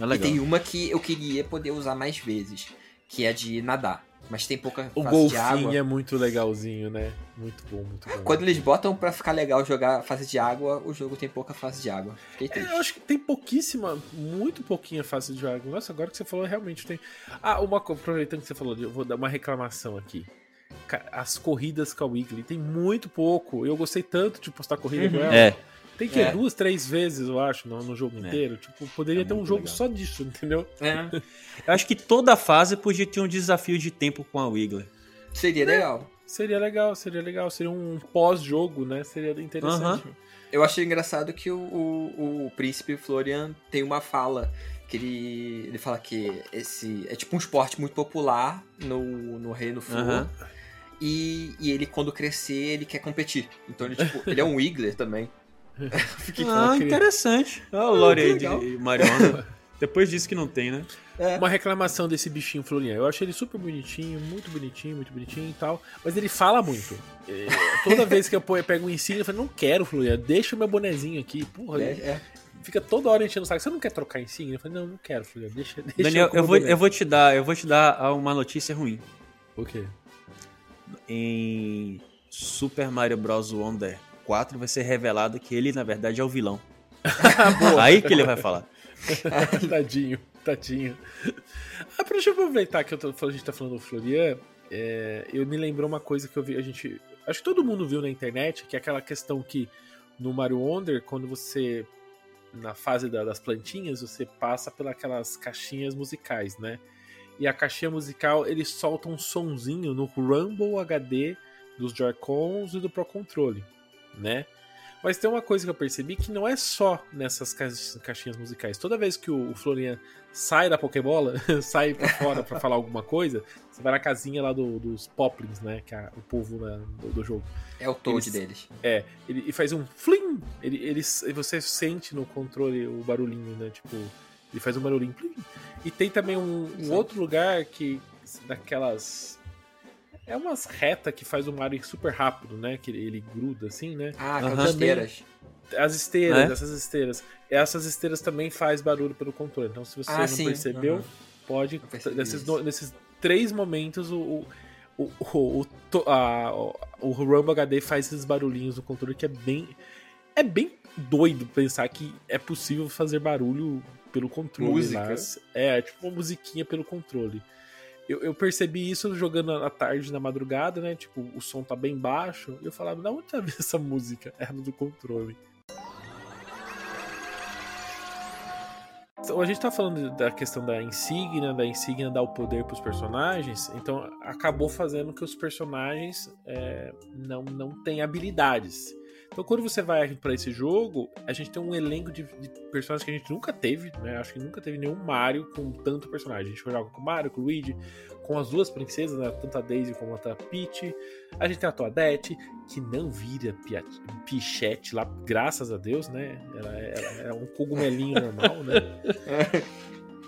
é E legal. tem uma que eu queria poder usar mais vezes, que é de nadar. Mas tem pouca O fase de água. golfinho é muito legalzinho, né? Muito bom, muito bom. Quando eles botam pra ficar legal jogar fase de água, o jogo tem pouca fase de água. Fiquei É, eu acho que tem pouquíssima, muito pouquinha fase de jogo. Nossa, agora que você falou, realmente tem. Ah, uma coisa, aproveitando que você falou, eu vou dar uma reclamação aqui. As corridas com a Wiggly tem muito pouco. Eu gostei tanto de postar corrida com ela. É, Tem que ir É. duas, três vezes, eu acho, no, no jogo É. inteiro. Tipo, poderia É ter um jogo legal. só disso, entendeu? É, *laughs* eu acho que toda fase podia ter um desafio de tempo com a Wiggler. seria legal. Seria legal, seria legal. Seria um pós-jogo, né? Seria interessante. Eu achei engraçado que o, o, o príncipe Florian tem uma fala que ele, ele fala que esse é tipo um esporte muito popular no, no Reino Flor. Aham. E, e ele, quando crescer, ele quer competir. Então ele, tipo, ele é um Wiggler também. *laughs* Fiquei Ah, interessante. Olha o lore aí que legal. de Mariona. *laughs* Depois disso que não tem, né? É. Uma reclamação desse bichinho Florian. Eu achei ele super bonitinho, muito bonitinho, muito bonitinho e tal. Mas ele fala muito. É, toda vez que eu pego- pego um insígnia, eu falo, não quero, Florian, deixa o meu bonezinho aqui. Porra, É, é. fica toda hora enchendo o saco. Você não quer trocar insígnia? Eu falei, não, não quero, Florian, deixa, deixa Daniel, eu o vou, boneco." eu vou te dar, eu vou te dar uma notícia ruim. O quê? Em Super Mario Bros. Wonder 4 vai ser revelado que ele, na verdade, é o vilão. *laughs* Aí que ele vai falar. *laughs* tadinho, tadinho. Ah, deixa eu aproveitar que eu tô, a gente tá falando do Florian. é, eu me lembrou uma coisa que eu vi, a gente. Acho que todo mundo viu na internet, que é aquela questão que no Mario Wonder, quando você. Na fase da- das plantinhas, você passa pelas caixinhas musicais, né? E a caixinha musical, eles soltam um sonzinho no Rumble HD dos Joy-Cons e do Pro Controle, né? Mas tem uma coisa que eu percebi que não é só nessas ca- caixinhas musicais. Toda vez que o Florian sai da Pokébola, *laughs* sai pra fora pra falar alguma coisa, você vai na casinha lá do- dos Poplins, né? Que é o povo né, do, do jogo. É o Toad Eles- deles. É, ele, ele faz um flim! Ele, ele, você sente no controle o barulhinho, né? Tipo, ele faz um barulhinho. Plim. E tem também um, um outro lugar que. daquelas. É umas reta que faz o Mario super rápido, né? Que ele, gruda assim, né? Ah, Aham. aquelas esteiras. As esteiras, É? essas esteiras. Essas esteiras também faz barulho pelo controle. Então, se você Ah, não sim. percebeu, Aham. pode. Nesses, nesses três momentos, o. o o, o, o, a- o, Rumble HD faz esses barulhinhos no controle que é bem. É bem doido pensar que é possível fazer barulho pelo controle. Música. lá. É, tipo uma musiquinha pelo controle. Eu, eu percebi isso jogando à tarde, na madrugada, né? Tipo, o som tá bem baixo. E eu falava, da onde tá vindo *laughs* essa música? Era do controle. Então, a gente tá falando da questão da insígnia, da insígnia dar o poder pros personagens, então acabou fazendo que os personagens é, não, não tenham habilidades. Então, quando você vai pra esse jogo, a gente tem um elenco de, de personagens que a gente nunca teve, né? Acho que nunca teve nenhum Mario com tanto personagem. A gente joga com o Mario, com o Luigi, com as duas princesas, né? tanto a Daisy como a Peach. A gente tem a Toadette, que não vira pichete lá, graças a Deus, né? Ela, ela é um cogumelinho *laughs* normal, né?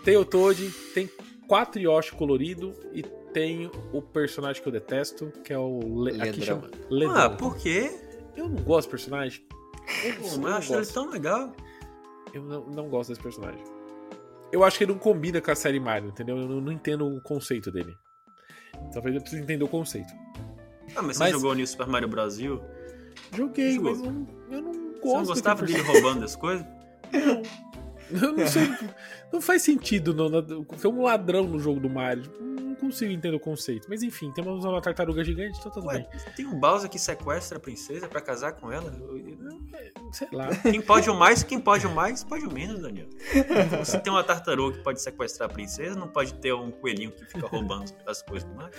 Tem o Toad, tem quatro Yoshi colorido e tem o personagem que eu detesto, que é o Le aqui Ledrão. chama Ledrão. Ah, por quê? Eu não gosto desse personagem. Eu, eu acho ele gosto. tão legal. Eu não, não gosto desse personagem. Eu acho que ele não combina com a série Mario, entendeu? Eu não, não entendo o conceito dele. Talvez eu precise entender o conceito. Ah, mas você Mas- jogou New Super Mario Brasil? Joguei, Jogou. mas não, eu não gosto Você não gostava dele roubando as coisas? Não. Eu não sei. *laughs* não faz sentido. Não, não, foi um ladrão no jogo do Mario. Consigo entender o conceito. Mas enfim, temos uma tartaruga gigante, então tudo Ué, bem. tem um Bowser que sequestra a princesa pra casar com ela? Sei lá. *laughs* Quem pode o mais, quem pode o mais, pode o menos, Daniel. *laughs* Você tem uma tartaruga que pode sequestrar a princesa, não pode ter um coelhinho que fica roubando as coisas do Mario.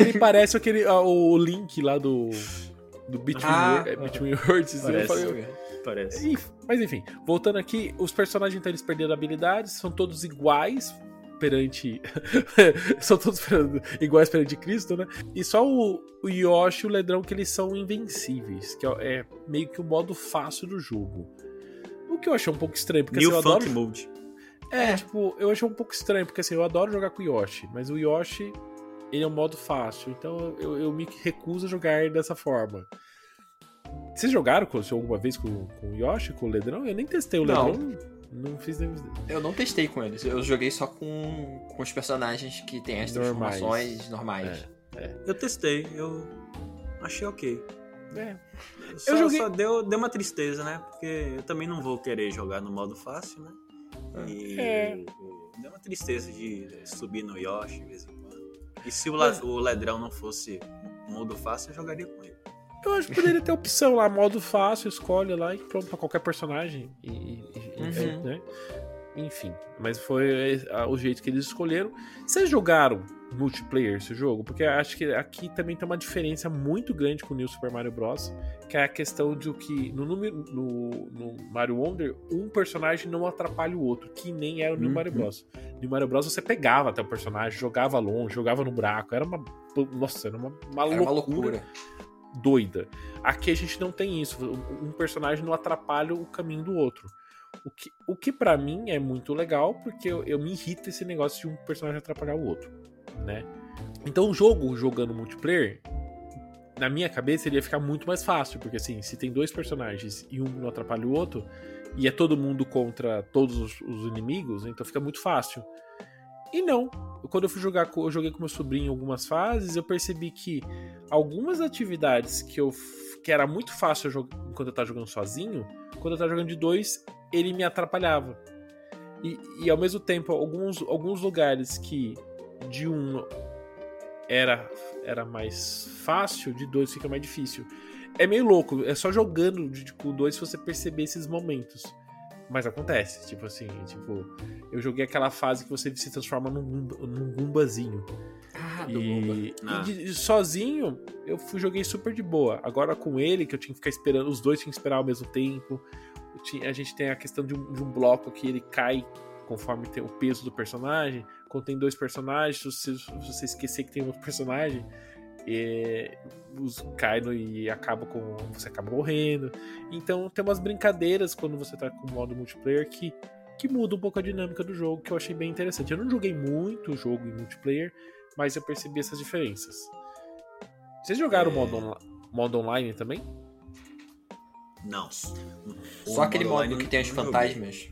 Ele *laughs* parece aquele. ah, o Link lá do. Do Between, Ah, Wor- Between Worlds. eu Parece. falei, Parece. Enf- Mas enfim, voltando aqui, os personagens então eles perderam habilidades, são todos iguais perante. *laughs* são todos iguais perante Cristo, né? E só o, o Yoshi e o Ledrão que eles são invencíveis, que é, é meio que o modo fácil do jogo. O que eu achei um pouco estranho, porque assim, eu adoro. Mode. É, tipo, eu achei um pouco estranho, porque assim, eu adoro jogar com o Yoshi, mas o Yoshi, ele é um modo fácil, então eu, eu me recuso a jogar dessa forma. Vocês jogaram com, alguma vez com, com o Yoshi, com o Ledrão? Eu nem testei o. Ledrão, não fiz nem. Eu não testei com eles. Eu joguei só com, com os personagens que tem as Normais. transformações normais. Eu testei, eu achei ok. É. Só, joguei- só deu, deu uma tristeza, né? Porque eu também não vou querer jogar no modo fácil, né? E É. deu uma tristeza de subir no Yoshi de vez em quando. E se o, la- o Ledrão não fosse modo fácil, eu jogaria com ele. Eu acho que poderia ter opção lá, modo fácil, escolhe lá e pronto, pra qualquer personagem. E, e- Uhum. né? Enfim, mas foi é, o jeito que eles escolheram. Vocês jogaram multiplayer esse jogo? Porque acho que aqui também tem uma diferença muito grande com o New Super Mario Bros. Que é a questão de que no, número- no, no Mario Wonder, um personagem não atrapalha o outro, que nem era o New Uhum. Mario Bros. No Mario Bros você pegava até o personagem, jogava longe, jogava no buraco. Era uma. Nossa, era uma, uma Era uma loucura loucura. Doida. Aqui a gente não tem isso. Um personagem não atrapalha o caminho do outro. O que, o que para mim é muito legal, porque eu, eu me irrita esse negócio de um personagem atrapalhar o outro, né? Então o jogo, jogando multiplayer, na minha cabeça ele ia ficar muito mais fácil, porque assim, se tem dois personagens e um não atrapalha o outro, e é todo mundo contra todos os, os inimigos, então fica muito fácil. E não. Quando eu fui jogar, eu joguei com meu sobrinho algumas fases, eu percebi que algumas atividades que eu que era muito fácil eu jogar, enquanto eu tava jogando sozinho, quando eu tava jogando de dois, ele me atrapalhava. E, e ao mesmo tempo, alguns, alguns lugares que de um era, era mais fácil, de dois fica mais difícil. É meio louco, é só jogando de- com dois você perceber esses momentos. Mas acontece, tipo assim, tipo, eu joguei aquela fase que você se transforma num, num Gumbazinho. Ah, do. E, Ah. e de- de- sozinho, eu fui, joguei super de boa. Agora com ele, que eu tinha que ficar esperando, os dois tinham que esperar ao mesmo tempo. Tinha- a gente tem a questão de um, de um bloco que ele cai conforme tem o peso do personagem. Quando tem dois personagens, se você, se você esquecer que tem outro personagem, é, os, cai no, e acaba com. Você acaba morrendo. Então tem umas brincadeiras quando você tá com o modo multiplayer que, que muda um pouco a dinâmica do jogo, que eu achei bem interessante. Eu não joguei muito o jogo em multiplayer, mas eu percebi essas diferenças. Vocês jogaram o modo, onla- modo online também? Não. Só aquele modo que tem os fantasmas.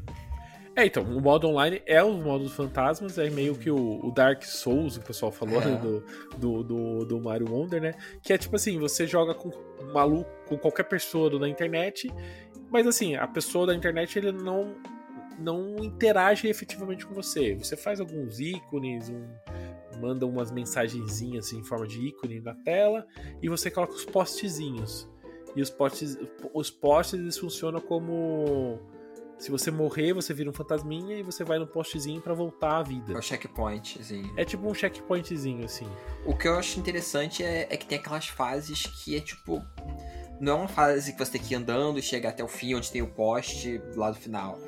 É, então, o modo online é o modo dos fantasmas, é meio que o, o Dark Souls, o pessoal falou É. do, do, do, do Mario Wonder, né? Que é tipo assim, você joga com um maluco, com qualquer pessoa da internet, mas assim, a pessoa da internet ele não, não interage efetivamente com você. Você faz alguns ícones, um, manda umas mensagenzinhas assim, em forma de ícone na tela, e você coloca os postzinhos. E os postes, os postes eles funcionam como se você morrer, você vira um fantasminha e você vai no postezinho pra voltar à É vida. o checkpoint, assim. É tipo um checkpointzinho, assim. O que eu acho interessante é, é que tem aquelas fases que é tipo. Não é uma fase que você tem que ir andando e chegar até o fim, onde tem o poste lá do final.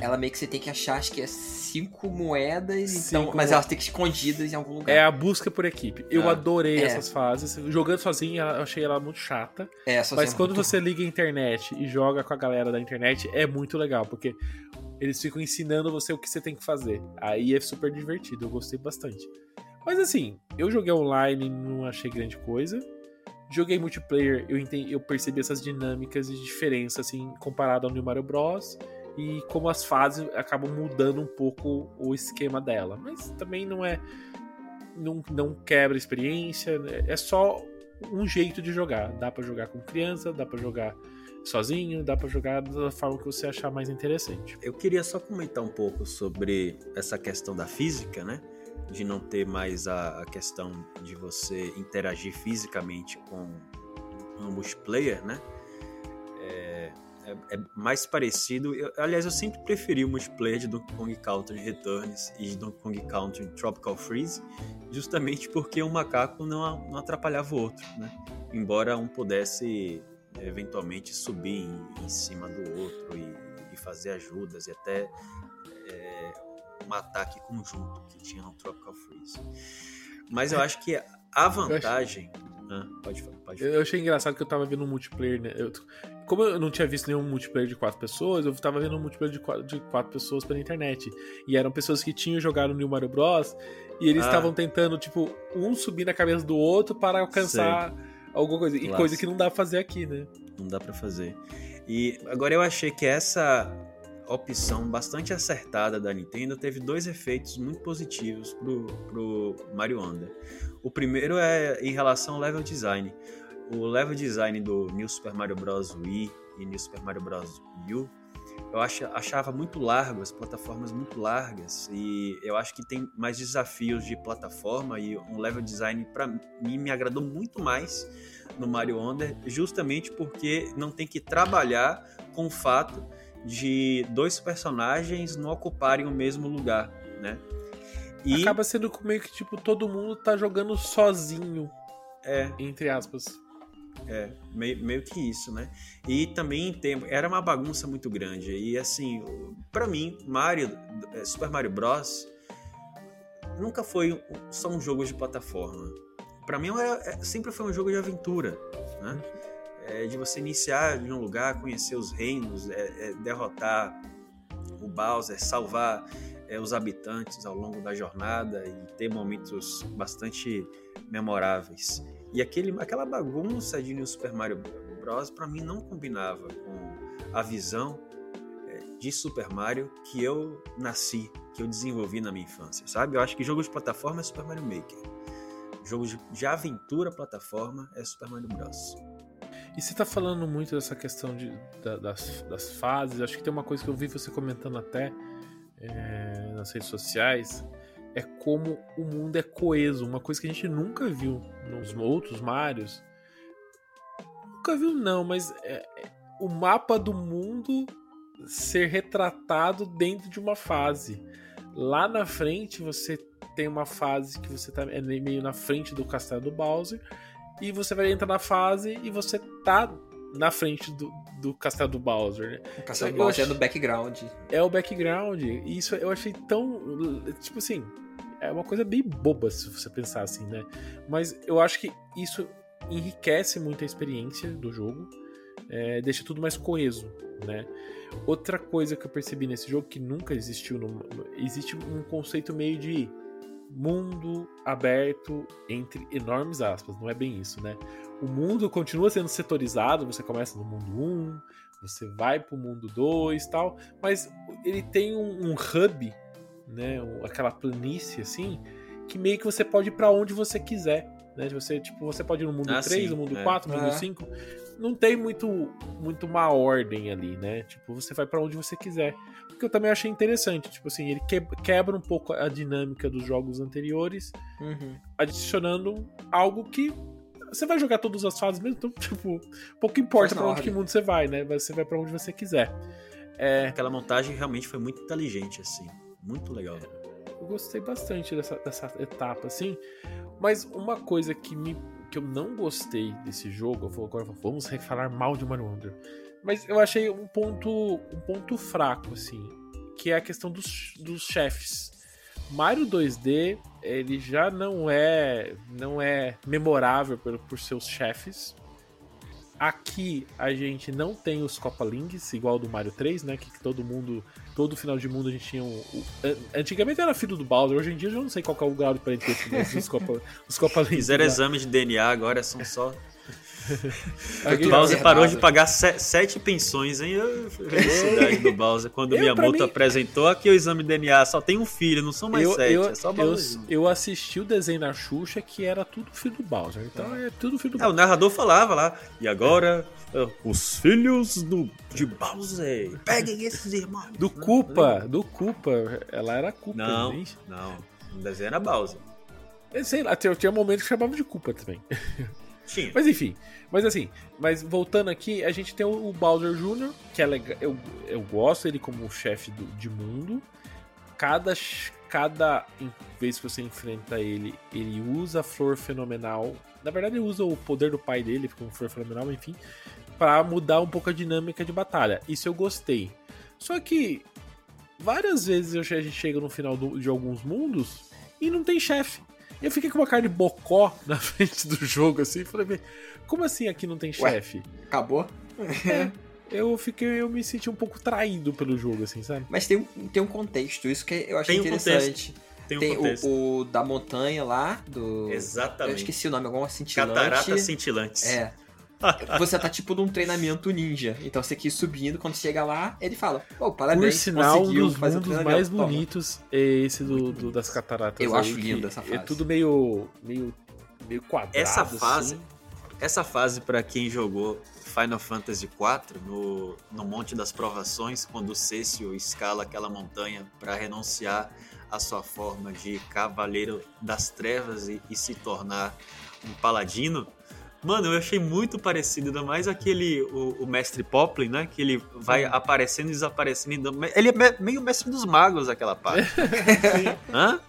Ela meio que você tem que achar, acho que é cinco moedas, então, Cinco mas mo- elas têm que ir escondidas em algum lugar. É a busca por equipe. Eu Ah, adorei é. essas fases. Jogando sozinho, eu achei ela muito chata. É, Mas assim, quando muito- você liga a internet e joga com a galera da internet, é muito legal, porque eles ficam ensinando você o que você tem que fazer. Aí é super divertido, eu gostei bastante. Mas assim, eu joguei online e não achei grande coisa. Joguei multiplayer, eu, entendi, eu percebi essas dinâmicas de diferença, assim, comparado ao New Mario Bros. E como as fases acabam mudando um pouco o esquema dela. Mas também não é. Não, não quebra experiência, é só um jeito de jogar. Dá pra jogar com criança, dá pra jogar sozinho, dá para jogar da forma que você achar mais interessante. Eu queria só comentar um pouco sobre essa questão da física, né? De não ter mais a, a questão de você interagir fisicamente com um multiplayer, né? É, é, é mais parecido. Eu, aliás, eu sempre preferi o multiplayer de Donkey Kong Country Returns e de Donkey Kong Country Tropical Freeze, justamente porque um macaco não, não atrapalhava o outro, né? Embora um pudesse eventualmente subir em, em cima do outro e, e, fazer ajudas e até é, um ataque conjunto que tinha no Tropical Freeze. Mas eu acho que a vantagem. Ah, pode, pode Eu achei engraçado que eu tava vendo um multiplayer, né? Eu, como eu não tinha visto nenhum multiplayer de quatro pessoas, eu tava vendo um multiplayer de quatro, de quatro pessoas pela internet. E eram pessoas que tinham jogado no New Mario Bros. E eles ah. estavam ah. tentando, tipo, um subir na cabeça do outro para alcançar. Sei alguma coisa. E coisa que não dá pra fazer aqui, né? Não dá para fazer. E agora eu achei que essa opção bastante acertada da Nintendo teve dois efeitos muito positivos pro, pro Mario Wonder. O primeiro é em relação ao level design. O level design do New Super Mario Bros. Wii e New Super Mario Bros. U eu achava muito largo, as plataformas muito largas, e eu acho que tem mais desafios de plataforma e um level design para mim me agradou muito mais no Mario Wonder, justamente porque não tem que trabalhar com o fato de dois personagens não ocuparem o mesmo lugar, né? E acaba sendo meio que tipo todo mundo tá jogando sozinho, é, entre aspas. É, meio, meio que isso, né? E também tem, era uma bagunça muito grande. E assim, para mim, Mario, é, Super Mario Bros. nunca foi só um jogo de plataforma. Para mim, era, é, sempre foi um jogo de aventura, né? É, de você iniciar em um lugar, conhecer os reinos, é, é derrotar o Bowser, salvar é, os habitantes ao longo da jornada e ter momentos bastante memoráveis. E aquele, aquela bagunça de New Super Mario Bros. para mim não combinava com a visão é, de Super Mario que eu nasci, que eu desenvolvi na minha infância, sabe? Eu acho que jogo de plataforma é Super Mario Maker. Jogo de, de aventura plataforma é Super Mario Bros. E você tá falando muito dessa questão de, da, das, das fases. Acho que tem uma coisa que eu vi você comentando até é, nas redes sociais, é como o mundo é coeso, uma coisa que a gente nunca viu nos outros Marios. Nunca viu não, mas é, é, o mapa do mundo ser retratado dentro de uma fase. Lá na frente você tem uma fase que você tá é meio na frente do castelo do Bowser e você vai entrar na fase e você tá na frente do, do castelo do Bowser, né? O castelo do Bowser é no background. É o background. E isso eu achei tão. Tipo assim, é uma coisa bem boba se você pensar assim, né? Mas eu acho que isso enriquece muito a experiência do jogo, é, deixa tudo mais coeso, né? Outra coisa que eu percebi nesse jogo que nunca existiu, no, existe um conceito meio de mundo aberto entre enormes aspas, não é bem isso, né? O mundo continua sendo setorizado, você começa no mundo 1, você vai pro mundo 2 tal, mas ele tem um, um hub né, aquela planície assim, que meio que você pode ir para onde você quiser, né? Você, tipo, você pode ir no mundo ah, 3, sim, no mundo é. 4, no mundo 5. Não tem muito muito uma ordem ali, né? Tipo, você vai para onde você quiser. Porque eu também achei interessante, tipo assim, ele quebra um pouco a dinâmica dos jogos anteriores, uhum. adicionando algo que você vai jogar todas as fases mesmo, então, *laughs* tipo, pouco importa para onde que mundo você vai, né? Você vai para onde você quiser. É... Aquela montagem realmente foi muito inteligente, assim. Muito legal. Eu gostei bastante dessa, dessa etapa, assim. Mas uma coisa que, me, que eu não gostei desse jogo, eu vou, agora vamos falar mal de Mario Wonder. Mas eu achei um ponto, um ponto fraco, assim. Que é a questão dos, dos chefes. Mario 2D, ele já não é não é memorável por, por seus chefes. Aqui a gente não tem os Copalings, igual do Mario 3, né? Que todo mundo, todo final de mundo a gente tinha um. antigamente era filho do Bowser, hoje em dia eu não sei qual é o grau de parentesco dos Copa, os Copalings. Fizeram exame de DNA, agora são só. O Bowser parou de pagar se, sete pensões, hein? Felicidade do Bowser. Quando o Miyamoto mim... apresentou aqui o exame DNA, só tem um filho, não são mais eu, sete, eu, é só Bowser. Eu, eu, assisti o desenho na Xuxa que era tudo filho do Bowser. Então é, é tudo filho do Bowser. É, o narrador falava lá, e agora os filhos do, de Bowser. Peguem esses irmãos. Do Culpa, do Culpa. Ela era Culpa. Não, nem... não. O desenho era Bowser. Eu sei lá, tinha, tinha momentos que chamava de Culpa também. *laughs* Sim. Mas enfim, mas assim, mas voltando aqui, a gente tem o, Bowser Jr., que é legal, eu, eu gosto ele como chefe de mundo. Cada, cada vez que você enfrenta ele, ele usa a flor fenomenal. Na verdade, ele usa o poder do pai dele, como flor fenomenal, enfim, para mudar um pouco a dinâmica de batalha. Isso eu gostei. Só que várias vezes a gente chega no final do, de alguns mundos e não tem chefe. Eu fiquei com uma cara de bocó na *laughs* frente do jogo, assim, falei, como assim aqui não tem chefe? Acabou? É. *laughs* Eu fiquei, eu me senti um pouco traído pelo jogo, assim, sabe? Mas tem um, tem um contexto, isso que eu achei tem interessante. Um tem, um tem o, o, da montanha lá, do. Exatamente. Eu esqueci o nome, alguma cintilante. Cataratas cintilantes. É. *laughs* você tá tipo num treinamento ninja. Então você quer ir subindo, quando chega lá, ele fala: Pô, parabéns, Por sinal, um dos mundos mais bonitos é esse do, do, das cataratas. Eu aí, acho lindo essa é fase. É tudo meio. meio. meio quadrado. Essa fase. Assim. Essa fase, para quem jogou Final Fantasy IV, no, no Monte das Provações, quando o Cécio escala aquela montanha para renunciar à sua forma de Cavaleiro das Trevas e, e se tornar um paladino, Mano, eu achei muito parecido, ainda mais aquele, o, o Mestre Poplin, né? Que ele vai Sim. aparecendo e desaparecendo. Ele é meio Mestre dos Magos, aquela parte. *laughs* Hã?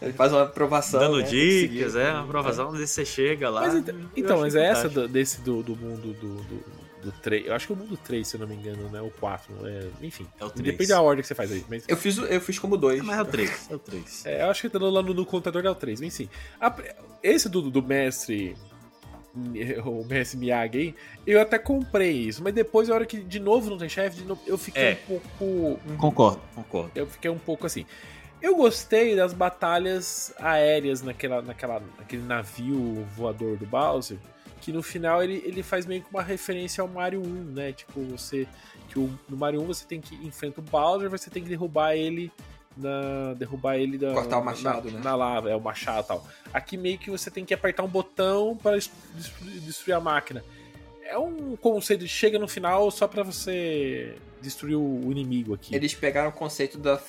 Ele faz uma aprovação. Dando né? dicas, é, uma aprovação, é. onde você chega lá. Mas, então, então mas é essa do, desse do, do mundo do, do, do 3. Eu acho que é o mundo 3, se eu não me engano, né? O 4. É, enfim. É o 3. Depende da ordem que você faz aí. Mas... Eu, fiz, eu fiz como 2. mas é o 3. É o 3. É, eu acho que tá lá no, no contador é o 3, enfim. A, esse do, do mestre *laughs* o Messi Miyagi aí, eu até comprei isso, mas depois, a hora que de novo não tem chefe, eu fiquei é. um pouco. Concordo, concordo. Eu fiquei um pouco assim. Eu gostei das batalhas aéreas naquela, naquela, naquele navio voador do Bowser, que no final ele, ele faz meio que uma referência ao Mario 1, né? Tipo, você. Que o, no Mario 1 você tem que enfrentar o Bowser, você tem que derrubar ele na derrubar ele da cortar o machado, na, né? Na lava, é o machado e tal. Aqui meio que você tem que apertar um botão para destruir a máquina. É um conceito de chega no final só para você destruir o inimigo aqui. Eles pegaram o conceito da,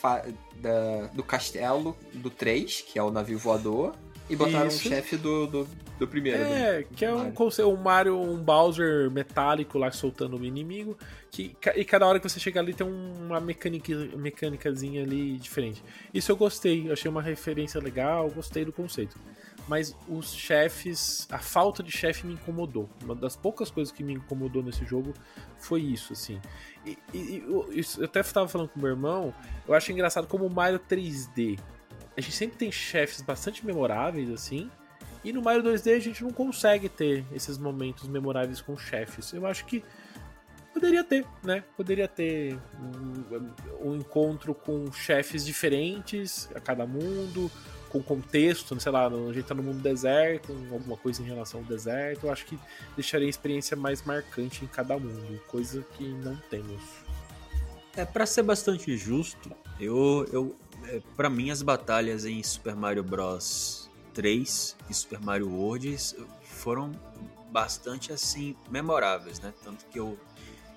da, do castelo do 3, que é o navio voador, e botaram Isso. um chefe do, do, do, primeiro. É, do, que é um, um Mario, um Bowser metálico lá soltando o inimigo. Que, e cada hora que você chega ali tem uma mecânica, mecânicazinha ali diferente. Isso eu gostei, eu achei uma referência legal, gostei do conceito. Mas os chefes, a falta de chefe me incomodou. Uma das poucas coisas que me incomodou nesse jogo foi isso, assim. E, e eu, eu até estava falando com meu irmão, eu acho engraçado como o Mario 3D a gente sempre tem chefes bastante memoráveis, assim. E no Mario 2D a gente não consegue ter esses momentos memoráveis com chefes. Eu acho que poderia ter, né? Poderia ter um, um encontro com chefes diferentes a cada mundo, com contexto, sei lá, a gente tá no mundo deserto, alguma coisa em relação ao deserto. Eu acho que deixaria a experiência mais marcante em cada mundo, coisa que não temos. É, para ser bastante justo, eu, eu para mim as batalhas em Super Mario Bros 3 e Super Mario World foram bastante assim memoráveis, né? Tanto que eu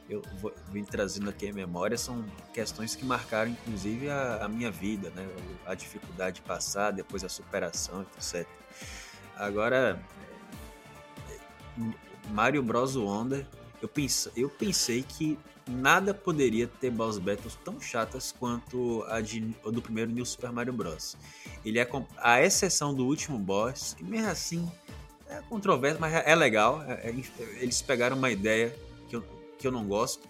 eu vou, vim trazendo aqui a memória são questões que marcaram inclusive a, a minha vida, né? A dificuldade de passar, depois a superação, etc. Agora Mario Bros Wonder, eu pensei, eu pensei que nada poderia ter boss battles tão chatas quanto a de, do primeiro New Super Mario Bros. Ele é a exceção do último boss, que mesmo assim é controverso, mas é legal. É, é, eles pegaram uma ideia que eu, que eu não gosto,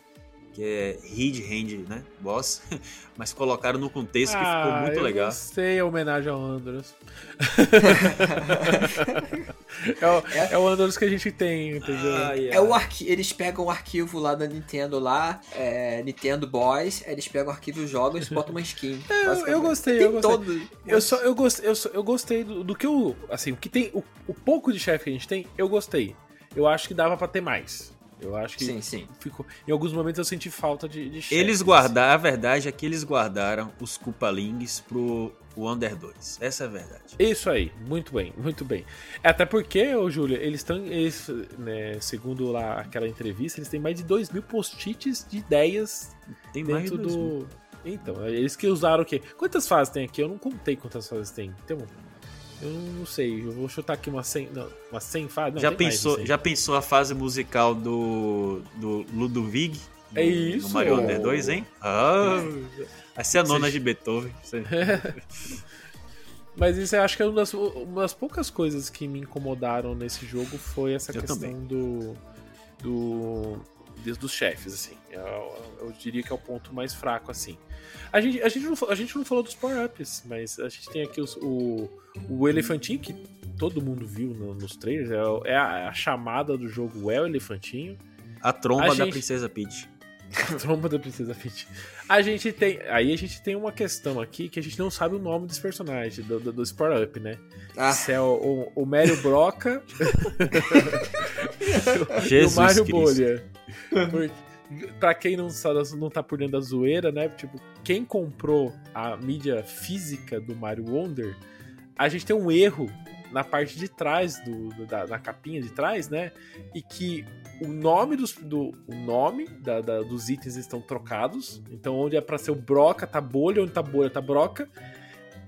que é Reed Hand, né? Boss, *laughs* mas colocaram no contexto que ficou ah, muito eu legal. Gostei a homenagem ao Andros. *laughs* é, o, é, o Andros que a gente tem, entendeu? Ah, yeah. É o arqui eles pegam o arquivo lá da Nintendo lá, é, Nintendo Boys, eles pegam o arquivo jogos e botam uma skin. É, *laughs* eu, eu, gostei, tem eu gostei. Todo... Eu só eu gostei, eu, só, eu gostei do, do, que o assim, o que tem o, o pouco de chefe que a gente tem, eu gostei. eu acho que dava para ter mais. Eu acho que Sim, sim. ficou. Em alguns momentos eu senti falta de, de. Eles guardaram, a verdade é que eles guardaram os Koopalings pro Wonder 2. Essa é a verdade. Isso aí, muito bem, muito bem. Até porque, ô Júlio, eles estão, eles, né, segundo lá aquela entrevista, eles têm mais de 2 mil post-its de ideias Tem mais dentro de dois mil. do. Então, eles que usaram o quê? Quantas fases tem aqui? Eu não contei quantas fases tem. Tem um- Eu não sei, eu vou chutar aqui umas 100, não, umas 100 fases. Não, já, mais pensou, 100. já pensou a fase musical do, do Ludwig? No, É isso. Mario Wonder 2, hein? Ah, *laughs* vai ser a nona Você- de Beethoven. *laughs* Mas isso eu acho que é uma das, uma das poucas coisas que me incomodaram nesse jogo foi essa Eu questão também. do. do. des- dos chefes, assim. Eu, eu diria que é o ponto mais fraco, assim. A gente, a gente, não, a gente não falou dos power-ups, mas a gente tem aqui os- o, o elefantinho que todo mundo viu no- nos trailers. É, é a, a chamada do jogo é o elefantinho. A tromba A da gente- Princesa Peach. *laughs* A tromba da Princesa Peach. A gente tem. Aí a gente tem uma questão aqui que a gente não sabe o nome dos personagens, do, do, dos power-up, né? Ah, Se é o, o, o Broca *laughs* *laughs* e o Jesus Mario Cristo. Bolha. Porque, pra quem não, não tá por dentro da zoeira, né? Tipo, quem comprou a mídia física do Mario Wonder, a gente tem um erro na parte de trás do, da, na capinha de trás, né? E que o nome dos do, o nome da- da- dos itens estão trocados. Então, onde é pra ser o Broca, tá bolha, onde tá bolha, tá Broca.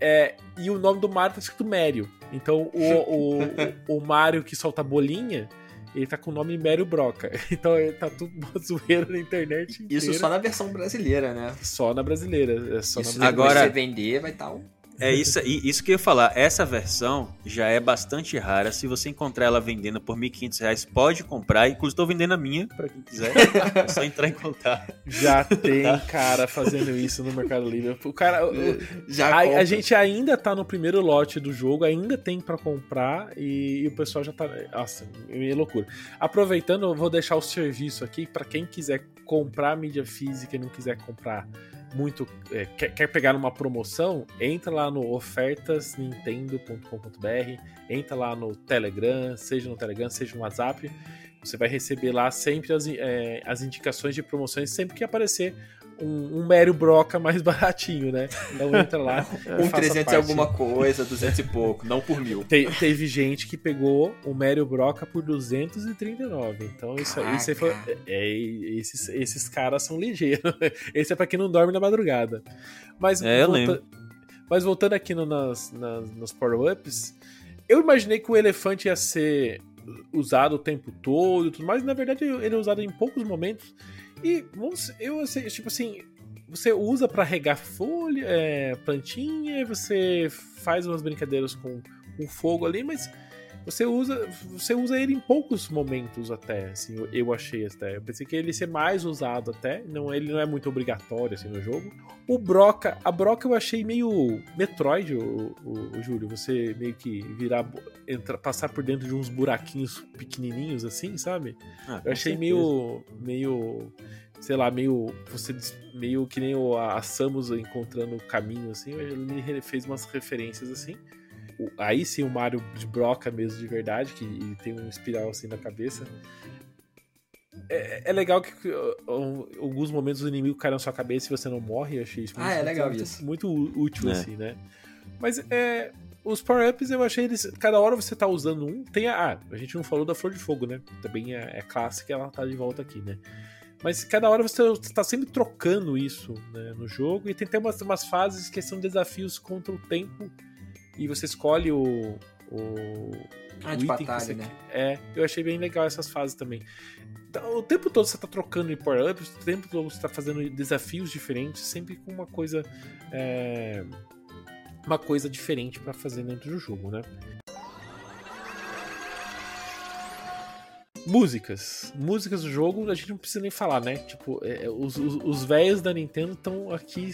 É, e o nome do Mario tá escrito Mario. Então, o, o, o, o Mario que solta bolinha, ele tá com o nome Mario Broca. *laughs* Então, ele tá tudo uma *laughs* zoeira na internet inteira. isso só na versão brasileira, né? Só na brasileira. É só Isso na depois Agora- você vender, vai estar um... É isso, aí- isso que eu ia falar. Essa versão já é bastante rara. Se você encontrar ela vendendo por 1.500 reais, pode comprar. Inclusive, estou vendendo a minha, para quem quiser. É só entrar em contato. Já *laughs* tem cara fazendo isso no Mercado Livre. O cara. o- Já a, a gente ainda tá no primeiro lote do jogo, ainda tem pra comprar e, e o pessoal já tá. Nossa, é loucura. Aproveitando, eu vou deixar o serviço aqui pra quem quiser comprar mídia física e não quiser comprar muito. é, quer, quer pegar numa promoção, entra lá no ofertasnintendo.com.br, entra lá no Telegram, seja no Telegram, seja no WhatsApp. Você vai receber lá sempre as, é, as indicações de promoções sempre que aparecer um, um Mario Broca mais *laughs* baratinho, né? Então entra lá. *laughs* Um faça 300 e parte. alguma coisa, 200 e pouco, não por mil. Te- teve gente que pegou o Mario Broca por 239. Então isso, aí- isso aí foi, é, esses, esses caras são ligeiros. *laughs* Esse é pra quem não dorme na madrugada. Mas, É, eu volta- lembro. mas voltando aqui no- nas, nas- nos power-ups, eu imaginei que o elefante ia ser usado o tempo todo e tudo mais. Na verdade, ele é usado em poucos momentos. E eu assim, tipo assim, você usa pra regar folha, é, plantinha, você faz umas brincadeiras com, com fogo ali, mas você usa, você usa ele em poucos momentos até, assim, eu, eu achei até. Eu pensei que ele ia ser mais usado até, não, ele não é muito obrigatório assim no jogo. O Broca, a Broca eu achei meio Metroid, o, o, o Júlio, você meio que virar, entrar, passar por dentro de uns buraquinhos pequenininhos assim, sabe? Ah, Eu achei meio. meio. sei lá, meio. Você meio que nem o, a Samus encontrando o caminho, assim. Ele me fez umas referências assim. O- aí sim o Mario de broca mesmo de verdade, que tem um espiral assim na cabeça. É, é legal que um, alguns momentos os inimigos caem na sua cabeça e você não morre. Eu achei isso Ah, é legal muito, isso. muito útil, É. assim, né? Mas é. Os power-ups eu achei eles. Cada hora você tá usando um. Tem a. Ah, a gente não falou da Flor de Fogo, né? Também é, é clássica ela tá de volta aqui, né? Mas cada hora você tá sempre trocando isso né, no jogo. E tem até umas, umas fases que são desafios contra o tempo. E você escolhe o. o Ah, o de item que batalha, você né? É, eu achei bem legal essas fases também. Então, o tempo todo você tá trocando de power-ups, o tempo todo você tá fazendo desafios diferentes, sempre com uma coisa. é, uma coisa diferente pra fazer dentro do jogo, né? Músicas. Músicas do jogo, a gente não precisa nem falar, né? Tipo, é, os, os, os velhos da Nintendo estão aqui.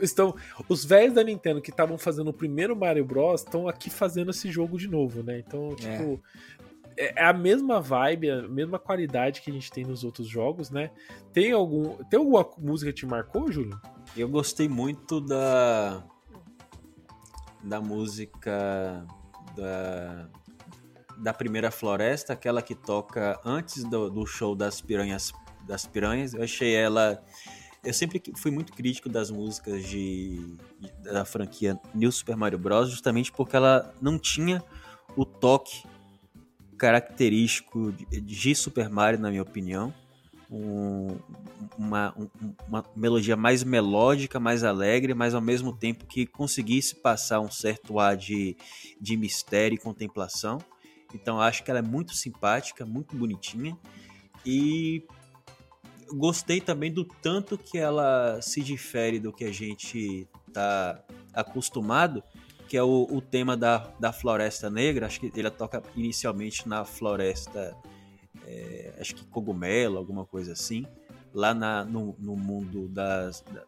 estão Os velhos da Nintendo que estavam fazendo o primeiro Mario Bros. estão aqui fazendo esse jogo de novo, né? Então, tipo. É. é a mesma vibe, a mesma qualidade que a gente tem nos outros jogos, né? Tem algum. Tem alguma música que te marcou, Júlio? Eu gostei muito da da música da da primeira floresta, aquela que toca antes do, do show das piranhas, das piranhas. Eu achei ela. Eu sempre fui muito crítico das músicas de, da franquia New Super Mario Bros. justamente porque ela não tinha o toque característico de, de Super Mario, na minha opinião. Um, uma, um, uma melodia mais melódica, mais alegre, mas ao mesmo tempo que conseguisse passar um certo ar de, de mistério e contemplação. Então acho que ela é muito simpática, muito bonitinha e gostei também do tanto que ela se difere do que a gente tá acostumado, que é o, o tema da, da Floresta Negra. Acho que ele toca inicialmente na Floresta é, acho que cogumelo, alguma coisa assim, lá na, no, no mundo das da,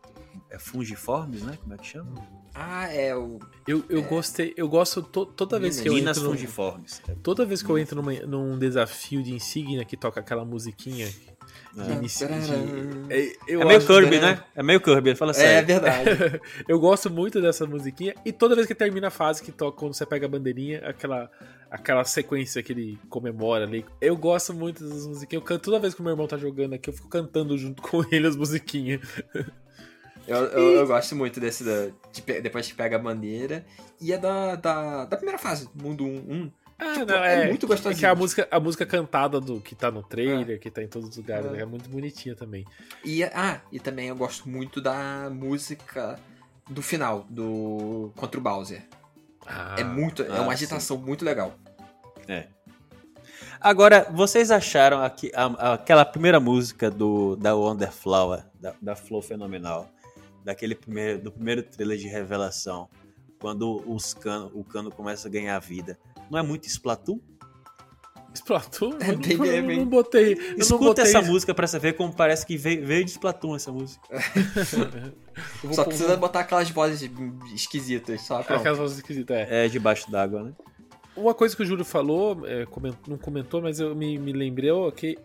é fungiformes, né? Como é que chama? Ah, é o. Eu, eu é... gostei, eu gosto to, toda vez que eu Minas entro. fungiformes. No, toda vez que eu entro numa, num desafio de insígnia que toca aquela musiquinha de É. inici- de- é, eu É meio Kirby, né? É meio Kirby, fala É, sério. verdade. *laughs* eu gosto muito dessa musiquinha e toda vez que termina a fase que toca quando você pega a bandeirinha, aquela aquela sequência que ele comemora ali. Eu gosto muito das musiquinhas. Eu canto toda vez que o meu irmão tá jogando aqui, eu fico cantando junto com ele as musiquinhas. *laughs* Eu, eu, eu gosto muito desse da, de depois que pega a bandeira. E é da, da, da primeira fase, Mundo 1. Ah, Tipo, não, é é, muito é que gostosinho. a música, a música cantada do que tá no trailer, que tá em todos os lugares, É. é, muito bonitinha também. E, ah, e também eu gosto muito da música do final, do contra o Bowser. Ah, é muito, é ah, uma agitação muito legal. É. Agora, vocês acharam aqui, a- aquela primeira música do, da Wonder Flower, da, da Flow Fenomenal, daquele primeiro, do primeiro trailer de revelação, quando os cano, o cano começa a ganhar vida, não é muito Splatoon? Splatoon? É Eu bem- não, é bem- não botei. Eu não Escuta botei essa música pra você ver como parece que veio, veio de Splatoon essa música. *laughs* Só pôr- precisa botar aquelas vozes esquisitas, só. Aquelas vozes esquisitas, é. É debaixo d'água, né? Uma coisa que o Júlio falou, é, coment- não comentou, mas eu me, me lembrei que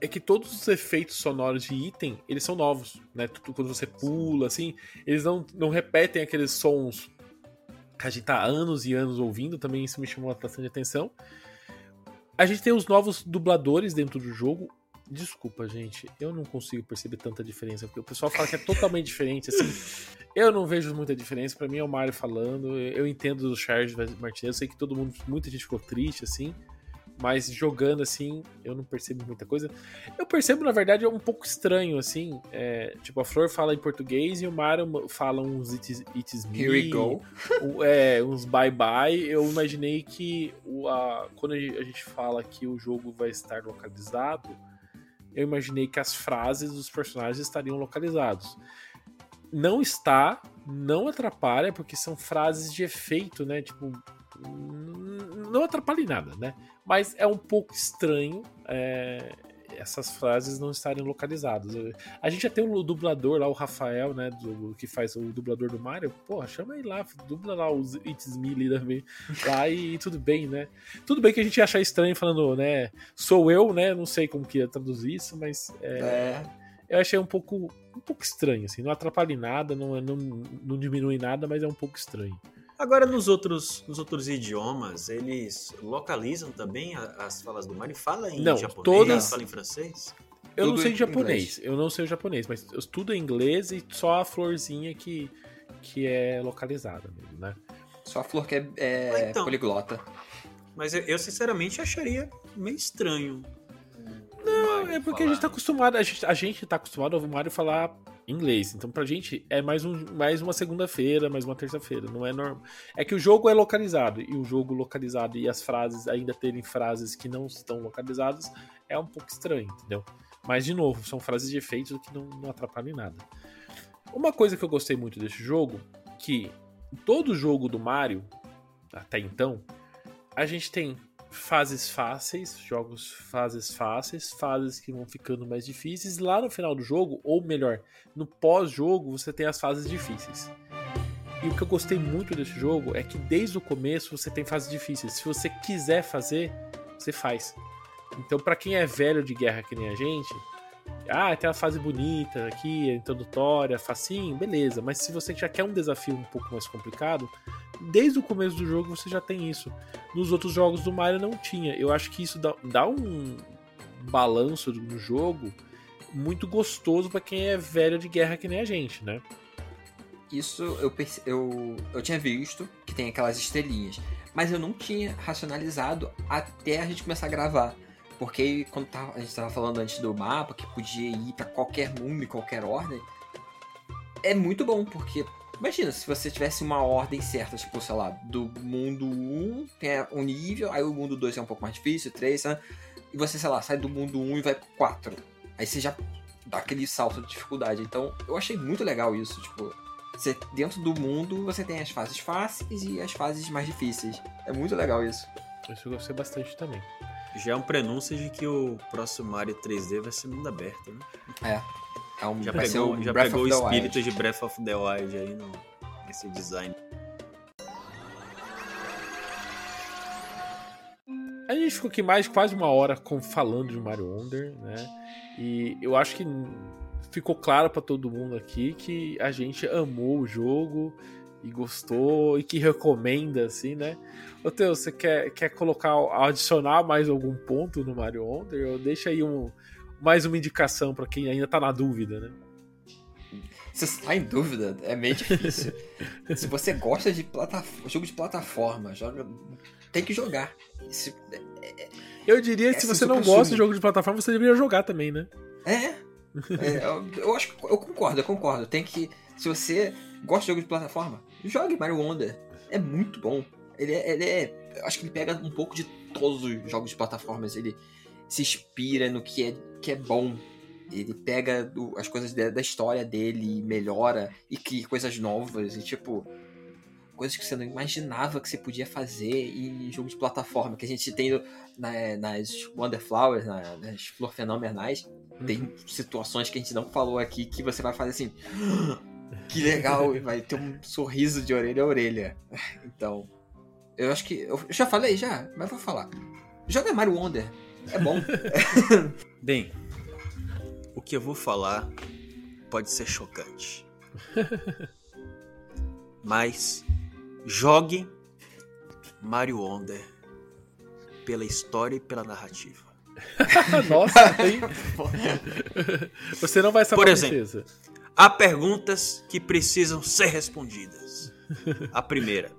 é que todos os efeitos sonoros de item, eles são novos, né? Tudo quando você pula, assim, eles não, não repetem aqueles sons que a gente tá há anos e anos ouvindo, também isso me chamou bastante atenção. A gente tem os novos dubladores dentro do jogo. Desculpa, gente, eu não consigo perceber tanta diferença, porque o pessoal fala que é totalmente diferente, assim. *laughs* Eu não vejo muita diferença, pra mim é o Mario falando. Eu entendo do Charles Martinez, eu sei que todo mundo, muita gente ficou triste, assim. Mas jogando assim, eu não percebo muita coisa. Eu percebo, na verdade, é um pouco estranho, assim. é, tipo, a Flor fala em português e o Mario fala uns It's, it's me. Here we go. o- é, uns bye bye. Eu imaginei que o, a, quando a gente fala que o jogo vai estar localizado, eu imaginei que as frases dos personagens estariam localizados. Não está, não atrapalha, porque são frases de efeito, né? Tipo, não atrapalha em nada, né? Mas é um pouco estranho é, essas frases não estarem localizadas. A gente já tem o dublador lá, o Rafael, né? do- que faz o dublador do Mario. Porra, chama ele lá, dubla lá os It's Me também. Lá e, tudo bem, né? Tudo bem que a gente ia achar estranho falando, né? Sou eu, né? Não sei como que ia traduzir isso, mas é, É, eu achei um pouco, um pouco estranho, assim. Não atrapalha em nada, não, não, não diminui nada, mas é um pouco estranho. Agora, nos outros, nos outros idiomas, eles localizam também as falas do Mario? Fala em Não, japonês? todas- Fala em francês? Eu não Tudo sei em japonês, inglês. eu não sei o japonês, mas eu estudo em inglês e só a florzinha que, que é localizada mesmo, né? só a flor que é, é Ah, então. poliglota. Mas eu, eu, sinceramente, acharia meio estranho. Não, é porque a gente tá acostumado, a gente, a gente tá acostumado a ouvir o Mario falar inglês. Então pra gente é mais, um, mais uma segunda-feira, mais uma terça-feira. Não é normal. É que o jogo é localizado. E o jogo localizado e as frases ainda terem frases que não estão localizadas é um pouco estranho, entendeu? Mas, de novo, são frases de efeito que não, não atrapalham em nada. Uma coisa que eu gostei muito desse jogo, que todo jogo do Mario, até então, a gente tem fases fáceis, jogos fases fáceis, fases que vão ficando mais difíceis. Lá no final do jogo, ou melhor, no pós-jogo, você tem as fases difíceis. E o que eu gostei muito desse jogo é que desde o começo você tem fases difíceis. Se você quiser fazer, você faz. Então, pra quem é velho de guerra que nem a gente, ah, tem uma fase bonita aqui, introdutória, facinho, beleza. Mas se você já quer um desafio um pouco mais complicado, desde o começo do jogo você já tem isso. Nos outros jogos do Mario não tinha. Eu acho que isso dá, dá um balanço no jogo muito gostoso para quem é velho de guerra que nem a gente, né? Isso eu, eu, eu tinha visto que tem aquelas estrelinhas, mas eu não tinha racionalizado até a gente começar a gravar. Porque quando tava, a gente estava falando antes do mapa, que podia ir para qualquer mundo e qualquer ordem, é muito bom, porque imagina se você tivesse uma ordem certa, tipo, sei lá, do mundo 1 tem um nível, aí o mundo 2 é um pouco mais difícil, 3, né? e você, sei lá, sai do mundo 1 e vai pro 4. Aí você já dá aquele salto de dificuldade. Então, eu achei muito legal isso, tipo, você, dentro do mundo você tem as fases fáceis e as fases mais difíceis. É muito legal isso. Isso eu gostei bastante também. Já é um prenúncio de que o próximo Mario 3D vai ser mundo aberto, né? É. é um, já pegou, um já pegou o espírito Wild. de Breath of the Wild aí no, nesse design. A gente ficou aqui mais quase uma hora com, falando de Mario Wonder, né? E eu acho que ficou claro para todo mundo aqui que a gente amou o jogo e gostou e que recomenda, assim, né? Ô, Teu, você quer, quer colocar, adicionar mais algum ponto no Mario Wonder? Ou deixa aí um, mais uma indicação para quem ainda tá na dúvida, né? Se você tá em dúvida, é meio difícil. *laughs* Se você gosta de jogo de plataforma, joga, tem que jogar. Isso, é, é, eu diria que se você não gosta de jogo de plataforma, você deveria jogar também, né? É. é eu, eu, acho eu concordo, eu concordo. Tem que. Se você gosta de jogo de plataforma, jogue Mario Wonder. É muito bom. Ele é, ele é. Eu acho que ele pega um pouco de todos os jogos de plataformas. Ele se inspira no que é, que é bom. Ele pega as coisas da, da história dele e melhora e cria coisas novas. E tipo. Coisas que você não imaginava que você podia fazer em jogo de plataforma. Que a gente tem na, nas Wonder Flowers, na, nas Flor Fenomenais. Uhum. Tem situações que a gente não falou aqui que você vai fazer assim. Que legal! e vai ter um sorriso de orelha a orelha. Então, eu acho que. Eu já falei já, mas vou falar. Joga Mario Wonder. É bom. *laughs* Bem, o que eu vou falar pode ser chocante. *laughs* mas jogue Mario Wonder pela história e pela narrativa. *laughs* Nossa, hein? Você não vai saber Por exemplo, há perguntas que precisam ser respondidas. A primeira: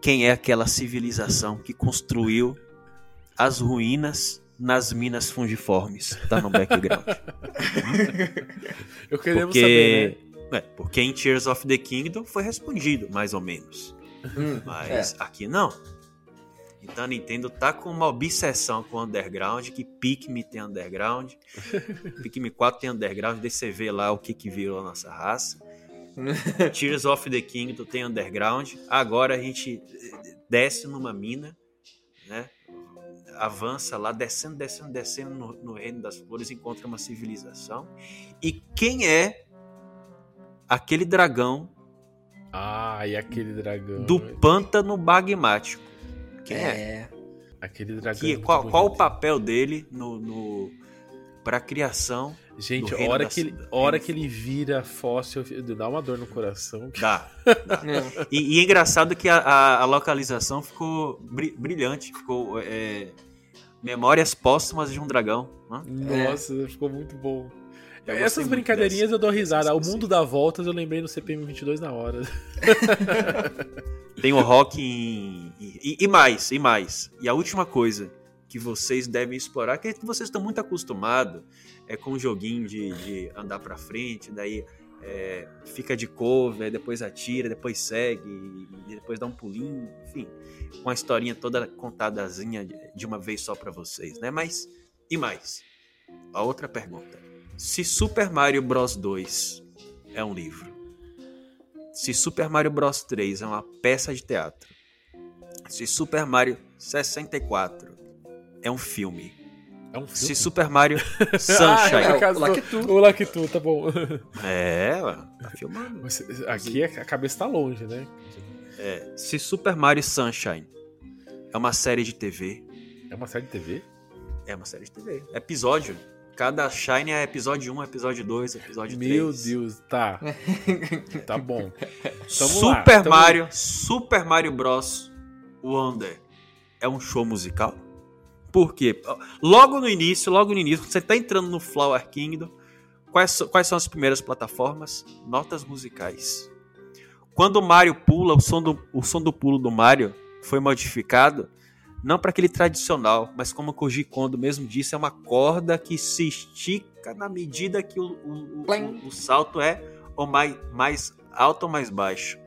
quem é aquela civilização que construiu as ruínas nas minas fungiformes? Tá no background. *laughs* Eu queremos porque, saber, né? É, porque em Tears of the Kingdom foi respondido, mais ou menos. Hum, Mas é. aqui não. Então a Nintendo tá com uma obsessão com o underground, que Pikmin tem underground, *laughs* Pikmin 4 tem underground, deixa você ver lá o que que virou a nossa raça. *laughs* Tears of the Kingdom tem underground. Agora a gente desce numa mina, né? Avança lá, descendo, descendo, descendo no, no Reino das Flores, encontra uma civilização. E quem é aquele dragão? Ah, e aquele dragão. Do pântano magmático. Quem é? é? Aquele dragão. Que, qual, qual o papel dele no, no para a criação Gente, a hora, que ele, hora que ele vira fóssil, dá uma dor no coração. Dá. *laughs* dá. É. E, e, é engraçado que a, a, a localização ficou brilhante, ficou é, Memórias Póstumas de um Dragão. Né? Nossa, é. ficou muito bom. Eu Essas brincadeirinhas eu dou risada. O mundo dá voltas eu lembrei no CPM 22 na hora. Tem o rock em... e, e mais, e mais. E a última coisa que vocês devem explorar, que vocês estão muito acostumados é com um joguinho de, de andar para frente, daí é, fica de cover, depois atira, depois segue, depois dá um pulinho, enfim, com a historinha toda contadazinha de uma vez só para vocês, né? Mas e mais? A outra pergunta: se Super Mario Bros 2 é um livro, se Super Mario Bros 3 é uma peça de teatro, se Super Mario 64 é um filme, é um filme? Se Super Mario *laughs* Sunshine. ah, é, o Lactu. O Lactu, tá bom. É, tá filmando. Mas aqui a cabeça tá longe, né? É, se Super Mario Sunshine é uma série de TV. É uma série de TV? É uma série de TV. Episódio. Cada Shine é episódio 1, episódio 2, episódio 3. Meu Deus, tá. *laughs* tá bom. Tamo Super lá, tamo- Mario, Super Mario Bros. Wonder é um show musical? Por quê? Logo no início, logo no início, você tá entrando no Flower Kingdom. Quais, quais são as primeiras plataformas? Notas musicais. Quando o Mario pula, o som do, o som do pulo do Mario foi modificado, não para aquele tradicional, mas como o Koji Kondo mesmo disse, é uma corda que se estica na medida que o, o- o- o- salto é ou mais, mais alto ou mais baixo.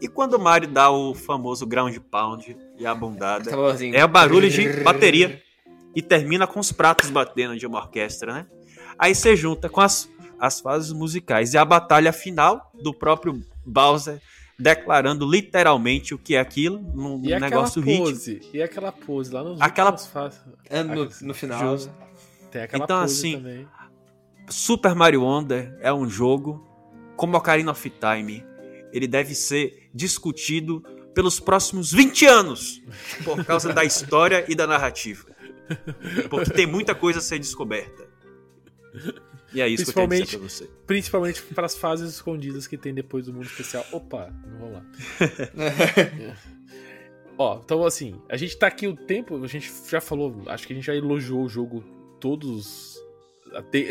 E quando o Mario dá o famoso ground pound e a bundada, Tamborzinho. é o barulho de bateria e termina com os pratos batendo de uma orquestra, né? Aí você junta com as, as fases musicais e a batalha final do próprio Bowser declarando literalmente o que é aquilo num E negócio pose, e aquela pose lá nos Aquela- fases. É no, no final. Justo. Tem aquela Então, pose assim, também. Super Mario Wonder é um jogo como Ocarina of Time. Ele deve ser discutido pelos próximos 20 anos por causa da *laughs* história e da narrativa. *laughs* Porque tem muita coisa a ser descoberta. E é isso que eu tenho pra você. Principalmente para as fases escondidas que tem depois do mundo especial. Opa, não vou lá. *laughs* Ó, então assim, a gente tá aqui o tempo, a gente já falou, acho que a gente já elogiou o jogo todos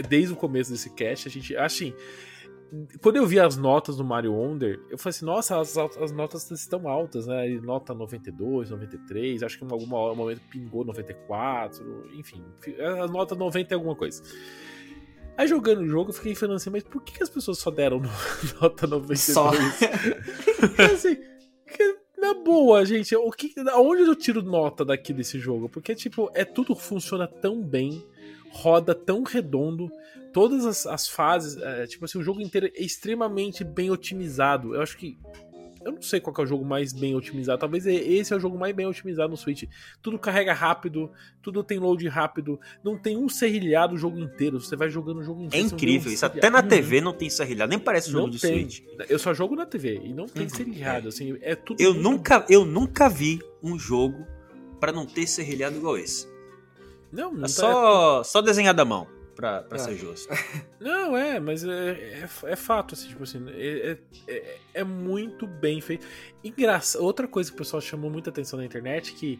desde o começo desse cast, a gente, assim, quando eu vi as notas do Mario Wonder, eu falei assim, nossa, as, as notas estão altas, né? E Nota 92, 93, acho que em algum momento pingou 94, enfim, a nota 90 é alguma coisa. Aí jogando o jogo, eu fiquei falando assim, mas por que as pessoas só deram *laughs* no- nota 92? Só. Porque, *laughs* assim, que, na boa, gente, o que, onde eu tiro nota daqui desse jogo? Porque, tipo, é tudo funciona tão bem, roda tão redondo, todas as, as fases, é, tipo assim, o jogo inteiro é extremamente bem otimizado. Eu acho que. Eu não sei qual é o jogo mais bem otimizado. Talvez esse é o jogo mais bem otimizado no Switch. Tudo carrega rápido, tudo tem load rápido, não tem um serrilhado o jogo inteiro. Você vai jogando o jogo É inteiro. vê incrível um isso. Até na TV não tem serrilhado, nem parece jogo Não de tem. Switch. Eu só jogo na TV e não tem Uhum, serrilhado, assim, é tudo Eu nunca, eu nunca vi um jogo pra não ter serrilhado igual esse. Não, não É tá- só, só desenhado à mão, pra, pra É. ser justo. *laughs* Não, é, mas é, é, é fato, assim, tipo assim, é, é, é- é muito bem feito. Engraçado, outra coisa que o pessoal chamou muita atenção na internet que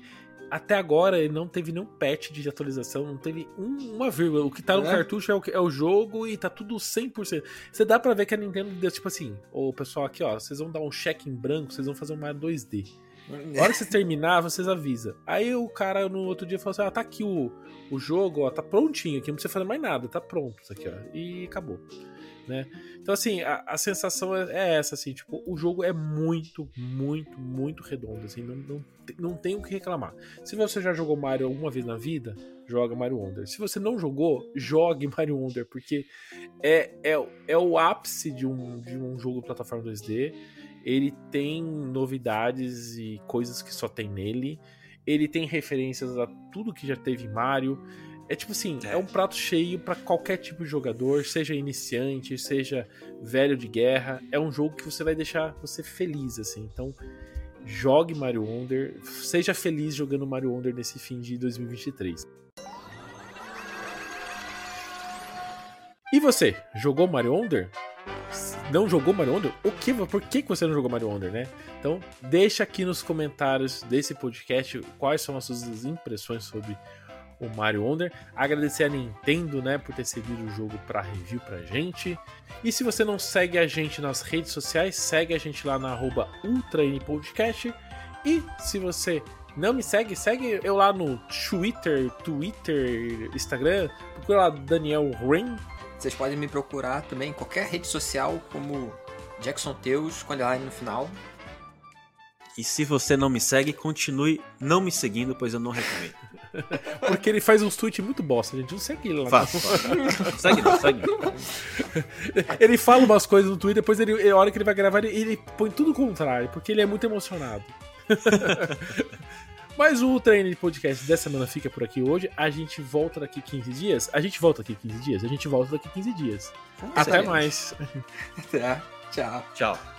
até agora ele não teve nenhum patch de atualização, não teve um- uma vírgula. O que tá no É? cartucho é o, é o jogo e tá tudo 100%. Você dá pra ver que a Nintendo deu tipo assim, ô pessoal aqui ó, vocês vão dar um cheque em branco, vocês vão fazer um Mario 2D. Na hora que você terminar, vocês avisam. Aí o cara no outro dia falou assim: ah, tá aqui o, o jogo, ó, tá prontinho aqui, não precisa fazer mais nada, tá pronto isso aqui, ó. E acabou. Né? Então, assim, a, a sensação é, é essa, assim, tipo, o jogo é muito, muito, muito redondo, assim, não, não, não tem o que reclamar. Se você já jogou Mario alguma vez na vida, joga Mario Wonder. Se você não jogou, jogue *laughs* Mario Wonder, porque é, é, é o ápice de um, de um jogo de plataforma 2D. Ele tem novidades e coisas que só tem nele. Ele tem referências a tudo que já teve em Mario. É tipo assim, é, É. um prato cheio pra qualquer tipo de jogador, seja iniciante, seja velho de guerra. É um jogo que você vai deixar você feliz, assim. Então, jogue Mario Wonder, seja feliz jogando Mario Wonder nesse fim de 2023. E você, jogou Mario Wonder? Não jogou Mario Wonder? O que? Por que você não jogou Mario Wonder, né? Então, deixa aqui nos comentários desse podcast quais são as suas impressões sobre o Mario Wonder. Agradecer a Nintendo, né, por ter cedido o jogo para review pra gente. E se você não segue a gente nas redes sociais, segue a gente lá na UltraNPodcast. E se você não me segue, segue eu lá no Twitter, Twitter, Instagram. Procura lá Daniel Ren. Vocês podem me procurar também em qualquer rede social como Jackson Teus, com underline no final. E se você não me segue, continue não me seguindo, pois eu não recomendo. *laughs* Porque ele faz uns tweets muito bosta, gente. Não segue ele lá. *laughs* Segue não, segue. *laughs* Ele fala umas coisas no Twitter, depois ele, ele- a hora que ele vai gravar, ele, ele põe tudo o contrário, porque ele é muito emocionado. Mas o treino de podcast dessa semana fica por aqui hoje. A gente volta daqui 15 dias. A gente volta daqui 15 dias? A gente volta daqui 15 dias. Até mais. *laughs* Tá? Tchau. Tchau.